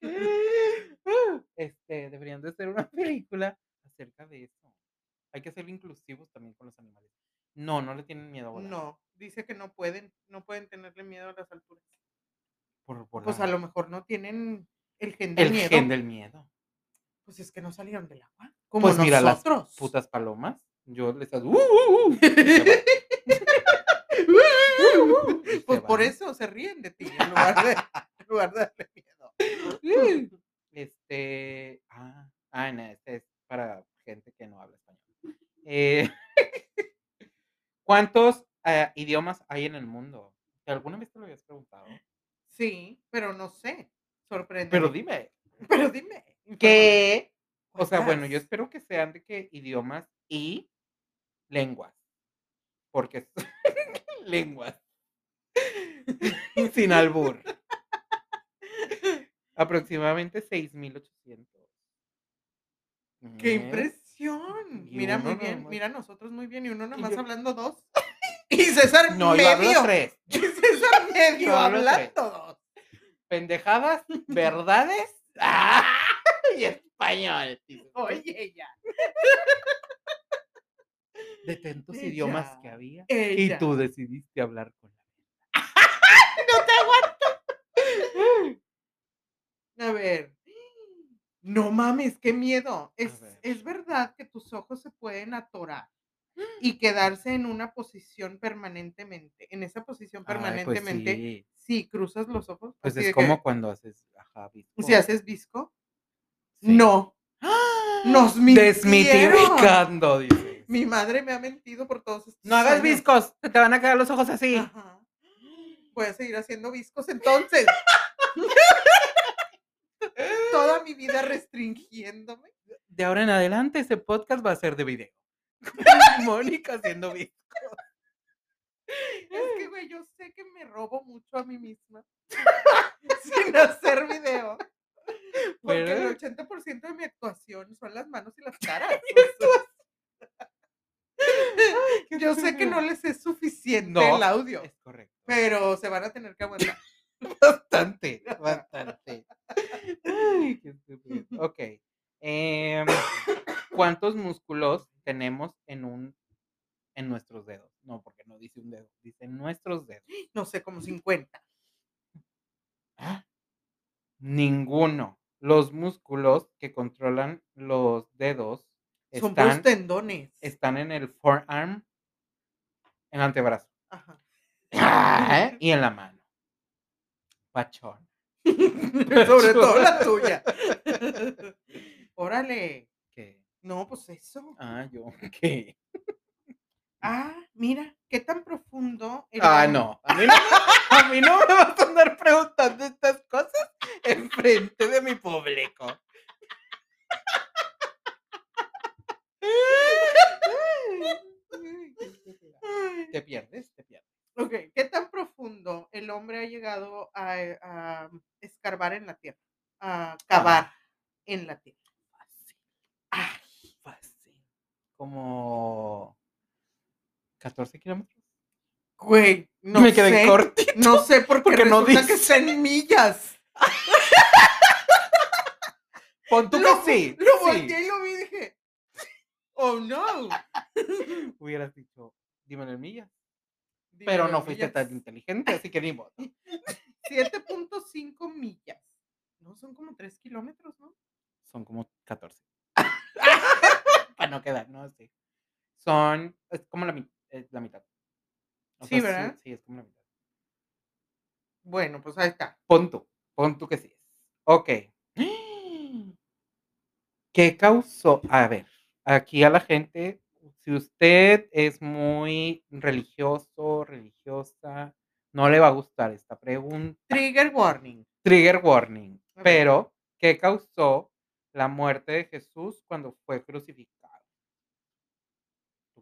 Este, deberían de ser una película acerca de eso. Hay que ser inclusivos también con los animales. No, no le tienen miedo a volar. No, dice que no pueden, no pueden tenerle miedo a las alturas. Por Pues a lo mejor no tienen el gen del El miedo. gen del miedo. Pues es que no salieron del agua. Como Pues mira, las nosotros. putas palomas. Yo les hago. "Uh, uh, uh", Pues por van. eso se ríen de ti en lugar de, en lugar de darle miedo. Este. Ah, ah, no, este es para gente que no habla español. Eh, ¿Cuántos eh, idiomas hay en el mundo? ¿Alguna vez te lo habías preguntado? Sí, pero no sé. Sorprende. Pero dime. Pero dime. ¿Qué? O sea, bueno, yo espero que sean de que idiomas y lenguas. Porque lenguas. Sin albur. Aproximadamente 6.800. ¡Qué impresión! Y Mira muy bien, nomás- mira nosotros muy bien y uno nada Y más yo- hablando dos. Y César No, yo medio. tres. Y César medio Yo hablo tres. hablando dos. Pendejadas, verdades ¡Ah! y español. tú. Oye, ya. de tantos idiomas que había. ella. Y tú decidiste hablar con la A ver. No mames, qué miedo. Es, ver. es verdad que tus ojos se pueden atorar y quedarse en una posición permanentemente. En esa posición Ay, pues permanentemente, sí. si cruzas los ojos. Pues es como que, cuando haces ajá, visco. si haces visco. Sí. No. Nos. Desmitificando, dices. Mi madre me ha mentido por todos estos No hagas viscos, se te van a quedar los ojos así. Ajá. Voy a seguir haciendo viscos entonces. Toda mi vida restringiéndome. De ahora en adelante, ese podcast va a ser de video. Mónica haciendo viscos. Es que, güey, yo sé que me robo mucho a mí misma. Sin hacer video. Porque Pero- el 80% de mi actuación son las manos y las caras. yo sé que no les es suficiente No, el audio, Es correcto. pero se van a tener que aguantar. Bastante, bastante. Ay, qué. Ok. em, ¿Cuántos músculos tenemos en un en nuestros dedos? No, porque no dice un dedo, dice nuestros dedos. No sé, como 50. Ah, Ninguno. Los músculos que controlan los dedos Son están, tendones. están en el forearm, en el antebrazo Ajá. y en la mano. Pachón. Sobre todo la tuya. Órale. No, pues eso. Ah, yo. ¿Qué? Ah, mira, qué tan profundo. Ah, no. A mí no, a mí no me vas a andar preguntando estas cosas en frente de mi público. Te pierdes, te pierdes. Ok, ¿qué tan profundo el hombre ha llegado a, a escarbar en la tierra? A cavar en la tierra. Fácil. Como 14 kilómetros. Güey, no me quedé sé. cortito. No sé por qué Porque no resulta que dice. está en millas. Pon tú Lo- que sí. Lo sí. volteé y lo vi y dije, oh no. Hubieras dicho, dímelo en millas. Pero no fuiste tan inteligente, así que ni modo. 7.5 millas. No, son como 3 kilómetros, ¿no? Son como 14. Para no quedar, ¿no? Sí. Son, es como la, es la mitad. O Sí, sea, ¿verdad? Sí, es como la mitad. Bueno, pues ahí está. Pon tú, pon tú que sí es. Ok. ¿Qué causó? A ver, aquí a la gente, si usted es muy religioso, religiosa, no le va a gustar esta pregunta. Trigger warning. Trigger warning. Pero, ¿qué causó la muerte de Jesús cuando fue crucificado?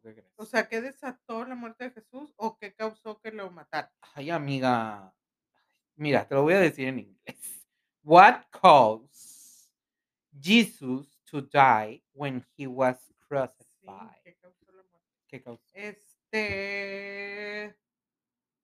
¿Tú qué crees? O sea, ¿qué desató la muerte de Jesús o qué causó que lo matara? Ay, amiga. Mira, te lo voy a decir en inglés. What caused Jesus to die when he was Sí, crucified? ¿qué causó la muerte? ¿Qué causó? Este.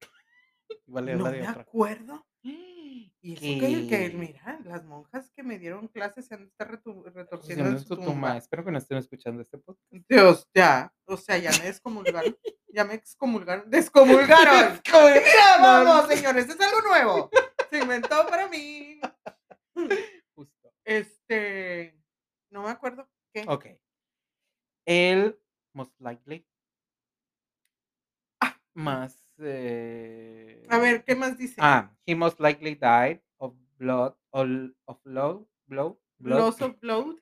Leer No me otra. acuerdo. Y eso que, que, mira, las monjas que me dieron clases se han de estar retu- retorciendo en en su su tumba. tumba. Espero que no estén escuchando este podcast. Dios, ya. O sea, ya me descomulgaron. ya me excomulgaron. ¡Descomulgaron! ¡Ya vamos, señores! Es algo nuevo. Se inventó para mí. Justo. Este. No me acuerdo. ¿Qué? Ok. Él, most likely. Ah, más. Eh, A ver, ¿qué más dice? Ah, he most likely died of blood, of, of blood, blood, blood. Loss of blood.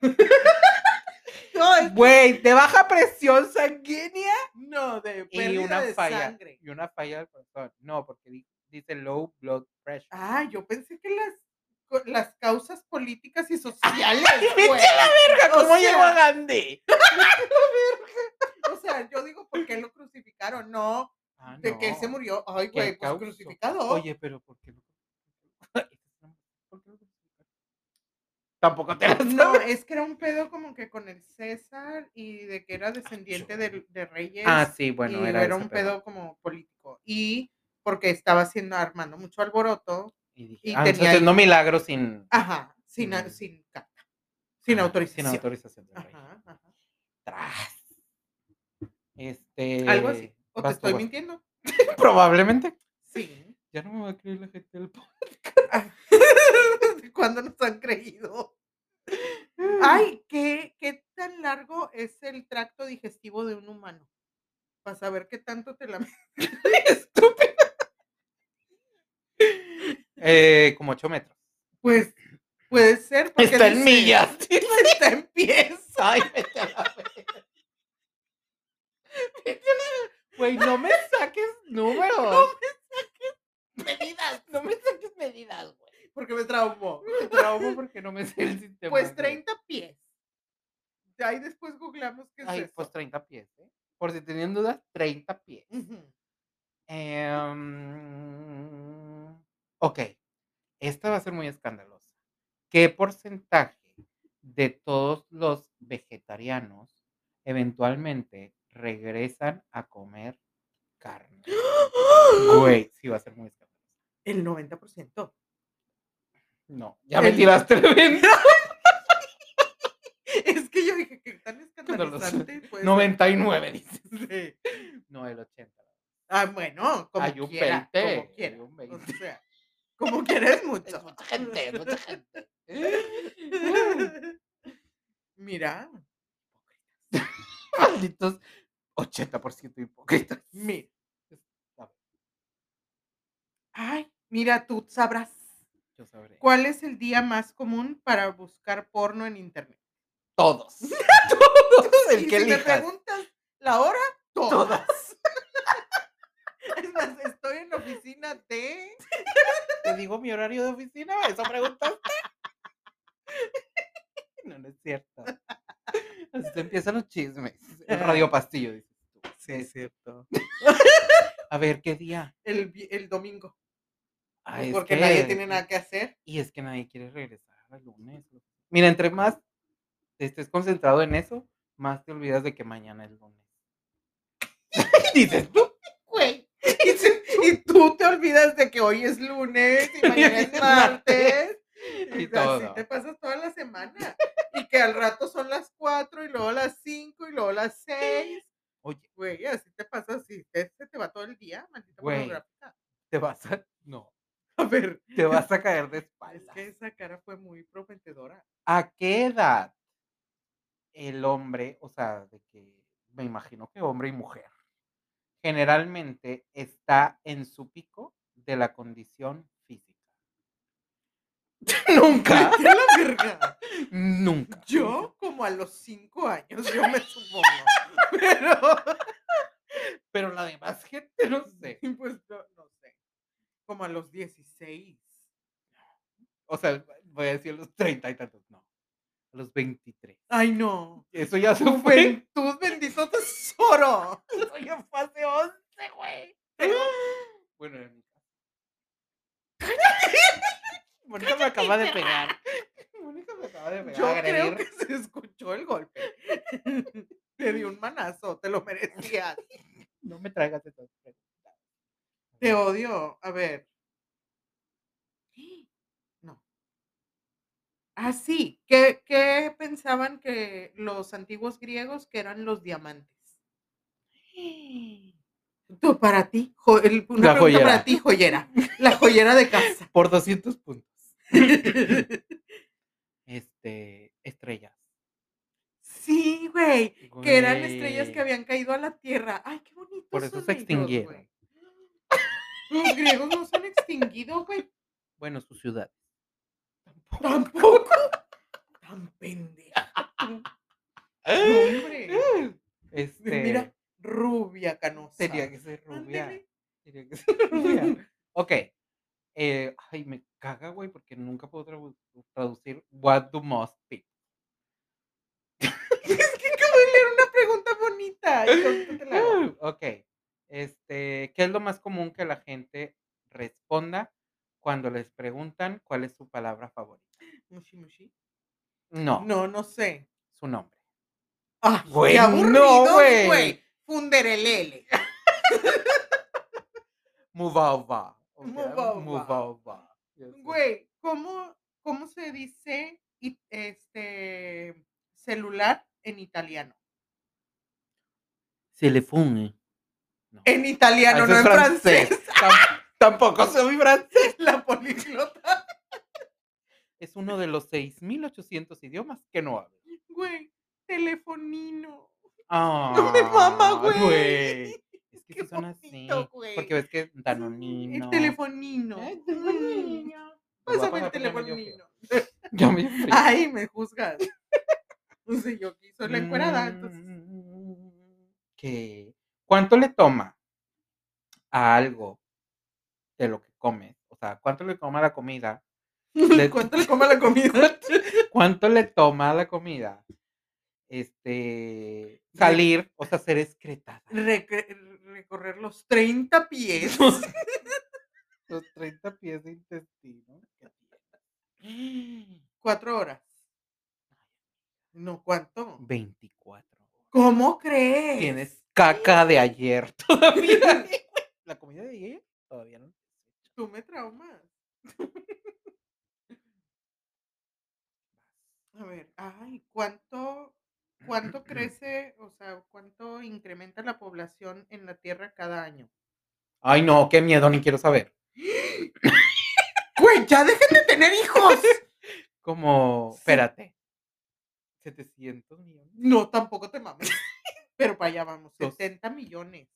no, Güey, de baja presión sanguínea no, de y pérdida una de falla. sangre. Y una falla del corazón. No, porque di- dice low blood pressure. Ah, yo pensé que las, las causas políticas y sociales. vete güey. Verga, o ¿Cómo llegó a Gandhi? O sea, yo digo, ¿por qué lo crucificaron? No, Ah, de no. se murió. Ay, ¿Qué güey, pues crucificado. Oye, pero ¿por qué qué no crucificaron? Tampoco te la No, es que era un pedo como que con el César y de que era descendiente yo. de, de reyes. Ah, sí, bueno, y era, era un pedo como político. Y porque estaba haciendo, armando mucho alboroto. Y dije, y ah, tenía entonces ahí- no milagro sin, Ajá, sin, sin sin ajá, autorización. Sin autorización del rey. Ajá, ajá. Tras. Este. Algo así. ¿O te estoy mintiendo? Probablemente. Sí. Ya no me va a creer la gente del podcast. ¿Cuándo nos han creído? Ay, ¿qué, ¿qué tan largo es el tracto digestivo de un humano? Para saber qué tanto te la... Estúpida. Eh, como 8 metros. Pues puede ser. porque Está en millas. Está en pies. Ay, vete a la verga. Güey, no me saques números. Medidas. No me saques medidas, güey. Porque me traumó. Me traumo porque no me sé el sistema. Pues güey. 30 pies. De ahí después googleamos qué es Ay, eso. pues 30 pies, ¿eh? Por si tenían dudas, 30 pies. Em, ok, esta va a ser muy escandalosa. ¿Qué porcentaje de todos los vegetarianos eventualmente regresan a comer carne? Güey, sí va a ser muy escandalosa. El 90%. No, ya me El- tiraste evento. Es que yo dije que tan Escandaloso. escandalizante. puede ser. 99, dices. Sí. No, el 80. Ah, bueno, como Hay un quiera, 20, como quiera. hay un 20. O sea, como quiera es mucho. Es mucha gente, mucha gente. Mira, Malditos 80% hipócritas. mira. Ay, mira, tú sabrás. Yo sabré. ¿Cuál es el día más común para buscar porno en internet? Todos. Todos. El y que si me preguntas la hora, todas. Todas. Es más, estoy en la oficina de. Te digo mi horario de oficina, eso preguntaste. No, no es cierto. Empiezan los chismes. El radio pastillo, dices tú. Sí, es cierto. A ver, ¿qué día? El, el domingo. Ah, es porque que- nadie tiene nada que hacer. Y es que nadie quiere regresar al lunes. Mira, entre más estés concentrado en eso, más te olvidas de que mañana es lunes. Dices tú, Güey. Y, se- y tú te olvidas de que hoy es lunes y mañana es martes. Y Y todo. así te pasas toda la semana. Y que al rato son las 4 y luego las 5 y luego las 6. Oye, Güey, así te pasa, así te, se te va todo el día, maldita Güey. te vas a. No, A ver, te vas a caer de es espaldas. que esa cara fue muy prometedora. ¿A qué edad el hombre, o sea, de que me imagino que hombre y mujer, generalmente está en su pico de la condición? Nunca, ¡Qué la verga! nunca. Yo, como a los 5 años, yo me supongo. Pero, Pero la demás gente no sé. pues, no, no sé. Como a los 16. O sea, voy a decir los treinta y tantos, no. A los 23. Ay, no. Eso ya se fue. Juventud, bendito tesoro. Eso ya fue hace 11, güey. Bueno, era mi caso. Mónica me acaba de pegar. Mónica me acaba de pegar. Yo agredir. creo que se escuchó el golpe. Te di un manazo, te lo merecías. No me traigas esas preguntas. Te odio. A ver. No. Ah, sí. ¿Qué, qué pensaban que los antiguos griegos que eran los diamantes? Tú, para ti, jo- el- una La pregunta joyera. para ti, joyera. La joyera de casa. Por 200 puntos. Este, estrellas. Sí, güey. Que eran estrellas que habían caído a la tierra. Ay, qué bonito. Por eso se extinguieron. Los griegos no se han extinguido, güey. Bueno, su ciudad. Tampoco. Tan pendeja. tú. No, hombre. Este, Mira, rubia canosa. tenía que ser rubia. Tenía que ser rubia. ok. Eh, ay, me caga, güey, porque nunca puedo tradu- traducir what do most be. Es que acabo de leer una pregunta bonita. y la ok. Este, ¿qué es lo más común que la gente responda cuando les preguntan cuál es su palabra favorita? Mushi, mushi. No, No, no sé. su nombre. Ah, Güey, qué no, aburridos, güey. güey. Funderelele. Muvauva. Sé. Güey, ¿cómo, ¿cómo se dice este celular en italiano? Se le fue. No. En italiano, Ah, no en francés. Tam- Tampoco soy francés. La políglota. Es uno de los 6.800 idiomas que no hablo. Güey, telefonino. Ah, me mama, güey. Que Qué sí son así. Porque ves que Danonino. El telefonino. Telefonino. Mm, Pues voy a Pásame el telefonino. Ya me frío. Ay, me juzgas. No sé yo aquí soy la encuerada, entonces. Mm, ¿Qué? ¿Cuánto le toma a algo de lo que comes? O sea, ¿cuánto le toma la comida? Le- ¿Cuánto le come la comida? ¿Cuánto le toma la comida? Este, salir, o sea, ser excretada. Recorrer los 30 pies. Los 30 pies de intestino. Cuatro horas. No, ¿cuánto? 24. ¿Cómo crees? Tienes caca de ayer todavía. La comida de ayer todavía no. Tú me traumas. A ver, ay, ¿cuánto, cuánto crece, o sea, cuánto incrementa la población en la Tierra cada año? Ay, no, qué miedo, ni quiero saber. Güey, ya dejen de tener hijos. Como, espérate. 700 millones. No, tampoco te mames. Pero para allá vamos, Dos. 70 millones.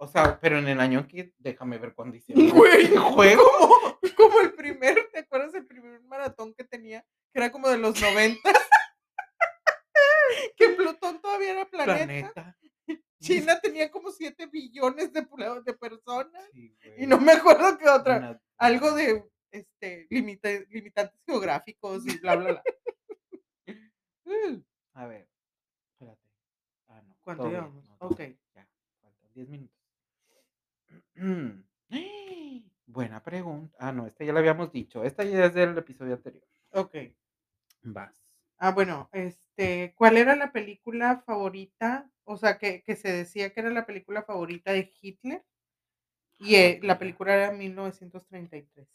O sea, pero en el año que déjame ver cuándo hicieron. Güey, juego. Como, como el primer, ¿te acuerdas el primer maratón que tenía? Que era como de los 90. que Plutón todavía era planeta. Planeta. China tenía como 7 billones de, de personas. Sí, Y no me acuerdo qué otra. Una- Algo de este limita- limitantes geográficos y bla, bla, bla. A ver, espérate. Ah, no. ¿Cuánto llevamos? no, Ok. Ya, faltan 10 minutos. Buena pregunta. Ah, no, esta ya la habíamos dicho. Esta ya es del episodio anterior. Ok. Vas. Ah, bueno, este, ¿cuál era la película favorita? O sea, que, que se decía que era la película favorita de Hitler. Y eh, la película era 1933.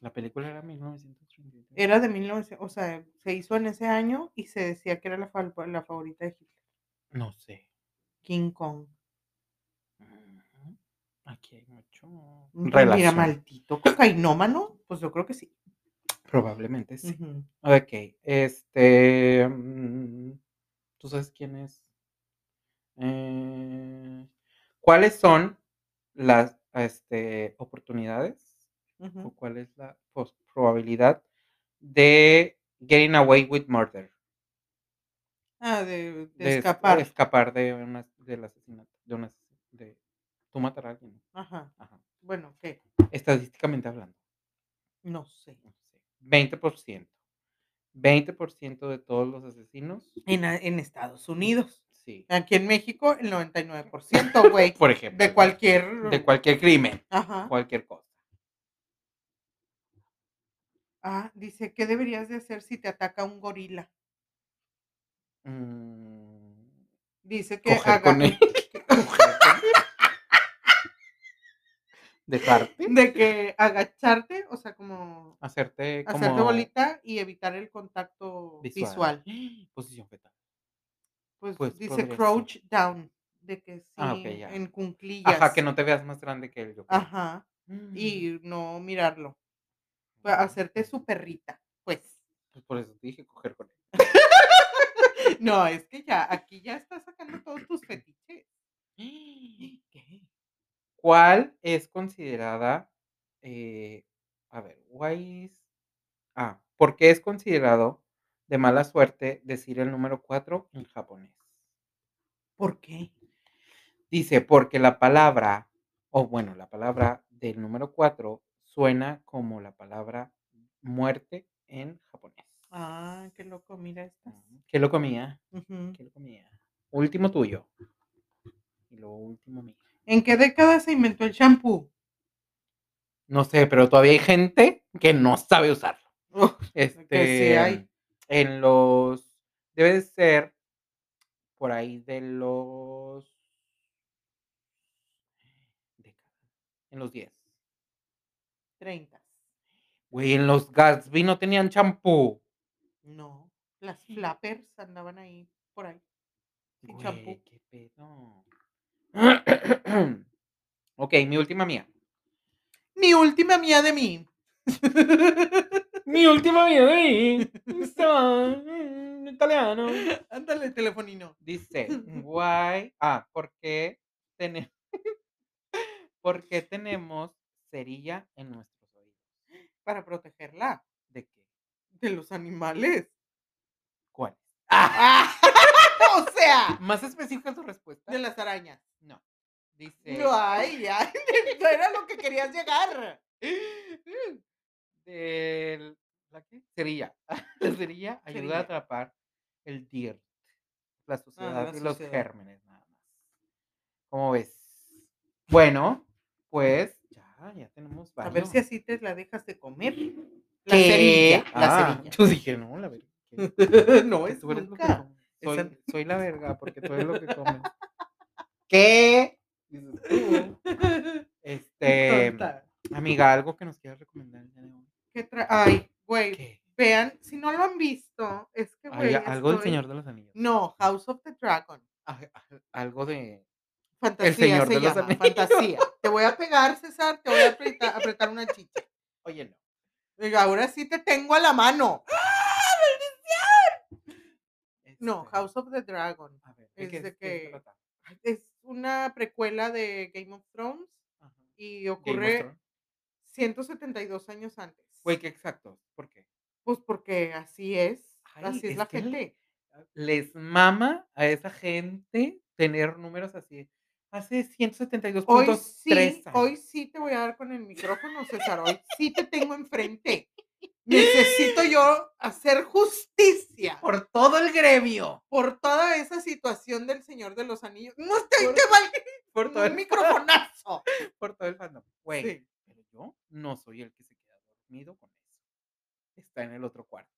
La película era 1933. Era de 1900, o sea, se hizo en ese año y se decía que era la, la favorita de Hitler. No sé. King Kong. Aquí hay mucho. Mm, Mira, Relación. maldito cocainómano. Pues yo creo que sí. Probablemente sí. Ujú. Ok, este. mm, ¿Tú sabes quién es? Eh, ¿Cuáles son las este, oportunidades o cuál es la probabilidad de getting away with murder? Ah, de, de De es- escapar. escapar de una, del asesinato. De una, de tú matar a alguien. Ajá. Ajá. Bueno, ¿qué? Estadísticamente hablando. No sé. No sé, 20%. 20% de todos los asesinos. En, en Estados Unidos. Sí. Aquí en México, el 99%, güey. Por ejemplo. de cualquier. de cualquier crimen, Ajá. cualquier cosa. Ah, dice, ¿qué deberías de hacer si te ataca un gorila? Mm, Dice que coger haga- con él. Dejarte. de que agacharte, o sea, como Hacerte como hacerte bolita y evitar el contacto visual. Posición fetal. Pues, Pues, dice crouch down, de que sí, Ah, ya. en cunclillas. Ajá, que no te veas más grande que él. Yo creo. Ajá, Mm, y no mirarlo. Pa- Hacerte su perrita, pues. Pues por eso te dije coger con él. No, es que ya, aquí ya estás sacando todos tus fetiches. ¿Cuál es considerada, eh, a ver, why is- ah, ¿por qué es considerado de mala suerte decir el número 4 en japonés? ¿Por qué? Dice, porque la palabra, o bueno, la palabra del número 4 suena como la palabra muerte en japonés. Ah, qué loco, mira estas. ¿Qué lo comía? Ujú. ¿Qué lo comía? Último tuyo. Y lo último mío. ¿En qué década se inventó el shampoo? No sé, pero todavía hay gente que no sabe usarlo. Este, hay. En los. Debe de ser por ahí de los. En los 10. 30. Güey, en los Gatsby no tenían champú. No, las flappers andaban ahí por ahí. y champú. Qué pedo. ok, mi última mía. Mi última mía de mí. Mi última mía de mí. En italiano. Ándale, telefonino. Dice, why, ah, ¿por qué tenemos, ¿por qué tenemos cerilla en nuestros oídos? Para protegerla ¿De qué? de los animales. ¿Cuál? Ah, o sea, ¿Más específica tu respuesta? de las arañas. No. Dice, No, ay, ay, no era lo que querías llegar. del, ¿la qué? Cerilla. La cerilla ayuda Cerilla. a atrapar el dirt, la suciedad la y los gérmenes nada más. ¿Cómo ves? Bueno, pues ya, ya tenemos A ver varios. si así te la dejas de comer. La ¿Qué? cerilla. La Ah, cerilla. Yo dije, no, la verga. ¿qué? no, es nunca. Soy, Esa- soy la verga porque tú eres lo que comes. ¿Qué? Este, Tonta. amiga, algo que nos quieras recomendar el. ¿Qué Ay, güey, ¿Qué? vean, si no lo han visto, es que, güey, algo del Señor de los Anillos. No, House of the Dragon. Algo de. Fantasía Señor se de los llama, Anillos. fantasía. Te voy a pegar, César, te voy a apretar, apretar una chicha. Oye, no. Digo, ahora sí te tengo a la mano. No, House of the Dragon. A ver, ¿de es de que- Es una precuela de Game of Thrones Ajá. y ocurre Thrones. 172 años antes. Güey, qué exacto. ¿Por qué? Pues porque así es. Ay, así es, es la gente. Les mama a esa gente tener números así. Hace 172.3 Hoy sí, hoy sí te voy a dar con el micrófono, César. Hoy sí te tengo enfrente. Necesito yo hacer justicia Por todo el gremio. por toda esa situación del Señor de los Anillos. No te, Por- te vale Por todo el microfonazo. Por todo el fandom. Güey, Sí. pero yo no soy el que se queda dormido con eso. Está en el otro cuarto.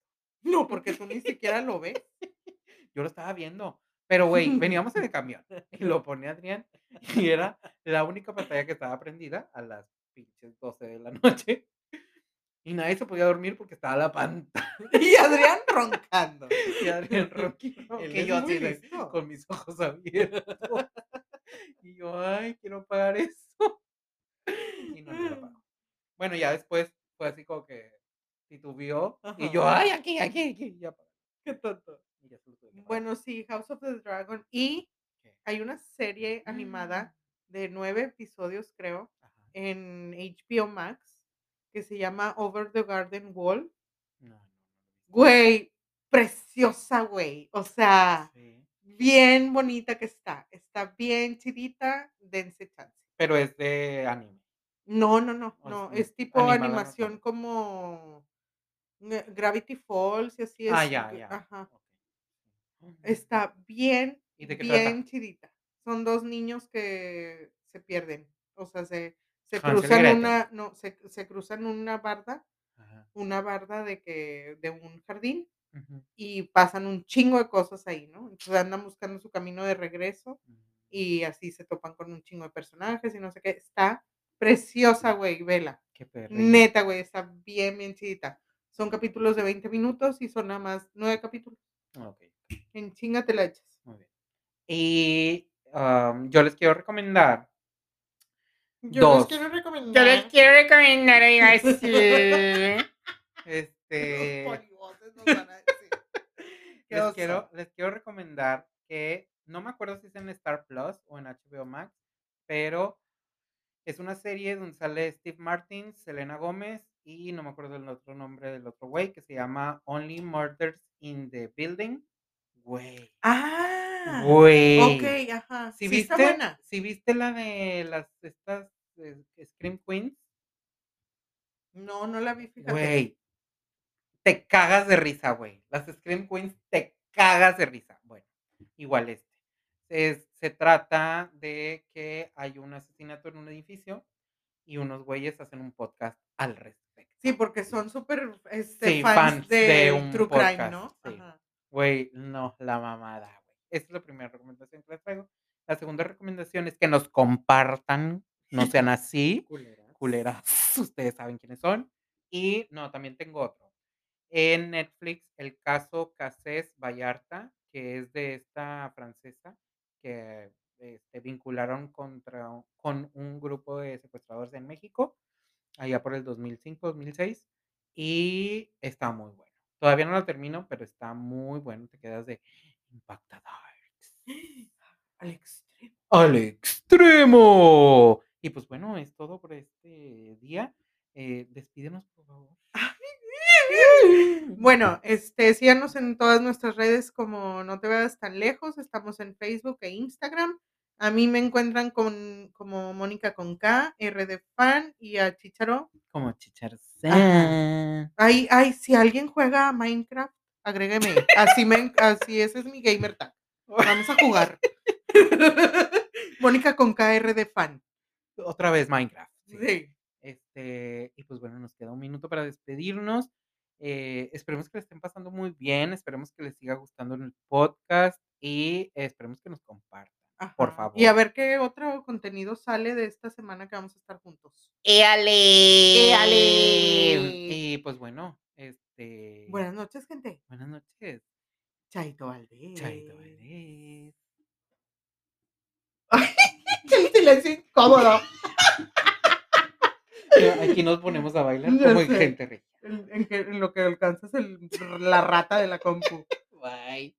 No, porque tú ni siquiera lo ves. Yo lo estaba viendo. Pero, güey, veníamos en el camión y lo pone Adrián y era la única pantalla que estaba prendida a las pinches 12 de la noche. Y nadie se podía dormir porque estaba la pantalla. Y Adrián roncando. Y Adrián Él que yo así con mis ojos abiertos. Y yo, ay, quiero pagar eso. Y no me lo pagó. Bueno, ya después fue así como que titubió. Y yo, ay, aquí, aquí, aquí. Ya. Qué tonto. Y ya. Bueno, sí, House of the Dragon. Y ¿Qué? hay una serie animada de nueve episodios, creo, Ajá. en HBO Max que se llama Over the Garden Wall. No, no. Güey, preciosa, güey. O sea, Sí. bien bonita que está. Está bien chidita, dense chance. Pero es de anime. No, no, no, no. es Es tipo animación como Gra- Gravity Falls y así es. Ah, ya, ya. Ajá. Está bien, ¿Y de qué trata? bien chidita. Son dos niños que se pierden. O sea, se, se Hansel cruzan una, no, se, se cruzan una barda, Ajá. una barda de que, de un jardín, y pasan un chingo de cosas ahí, ¿no? Entonces andan buscando su camino de regreso Mm. y así se topan con un chingo de personajes y no sé qué. Está preciosa, güey, vela. Qué perro. Neta, güey, está bien, bien chidita. Son capítulos de 20 minutos y son nada más nueve capítulos. Ok. En chinga te la echas. Muy bien. Y am, yo les quiero recomendar. Yo Dos. les quiero recomendar. quiero recomendar, oiga, sí. Este. Los polivoces nos van a decir. Qué les oso. quiero, les quiero recomendar que no me acuerdo si es en Star Plus o en HBO Max, pero es una serie donde sale Steve Martin, Selena Gómez y no me acuerdo el otro nombre del otro güey que se llama Only Murders in the Building. Güey. Ah, Güey. ok, ajá. Si sí viste, está buena. si viste la de las estas Scream Queens, No, no la vi, fíjate. güey. Te cagas de risa, güey. Las Scream Queens te cagas de risa. Bueno, igual este. Es- se trata de que hay un asesinato en un edificio y unos güeyes hacen un podcast al respecto. Sí, porque son súper este, Sí, fans, fans de de un True Crime, podcast, ¿no? sí. Ajá. Güey, no, la mamada, güey. Esa es la primera recomendación que les traigo. La segunda recomendación es que nos compartan, no sean así, culeras, ustedes saben quiénes son. Y no, también tengo otro. En Netflix, el caso Casés Vallarta, que es de esta francesa que este, vincularon contra, con un grupo de secuestradores en México, allá por el 2005, 2006, y está muy bueno. Todavía no lo termino, pero está muy bueno, te quedas de impactada. Al extremo. Al extremo. Y pues bueno, es todo por este día. Eh, despídenos, por favor. Bueno, este, síganos en todas nuestras redes como No Te Veas Tan Lejos. Estamos en Facebook e Instagram. A mí me encuentran con, como Mónica con K, R de fan y a Chicharo. Como chicharza. Ay, ay, si alguien juega a Minecraft, agrégueme. Así, me, así ese es mi gamer tag. Vamos a jugar. Mónica con K, R de fan. Otra vez Minecraft. sí. Sí. Este, y pues bueno, nos queda un minuto para despedirnos. Eh, esperemos que le estén pasando muy bien, esperemos que les siga gustando el podcast y esperemos que nos compartan. Por favor. Y a ver qué otro contenido sale de esta semana que vamos a estar juntos. ¡Éale! ¡Éale! Y pues bueno, este. Buenas noches, gente. Buenas noches. Chaito Valdés. Chaito Valdés. Silencio incómodo. Aquí nos ponemos a bailar como en gente regia. En, en en lo que alcanzas el, la rata de la compu. Bye.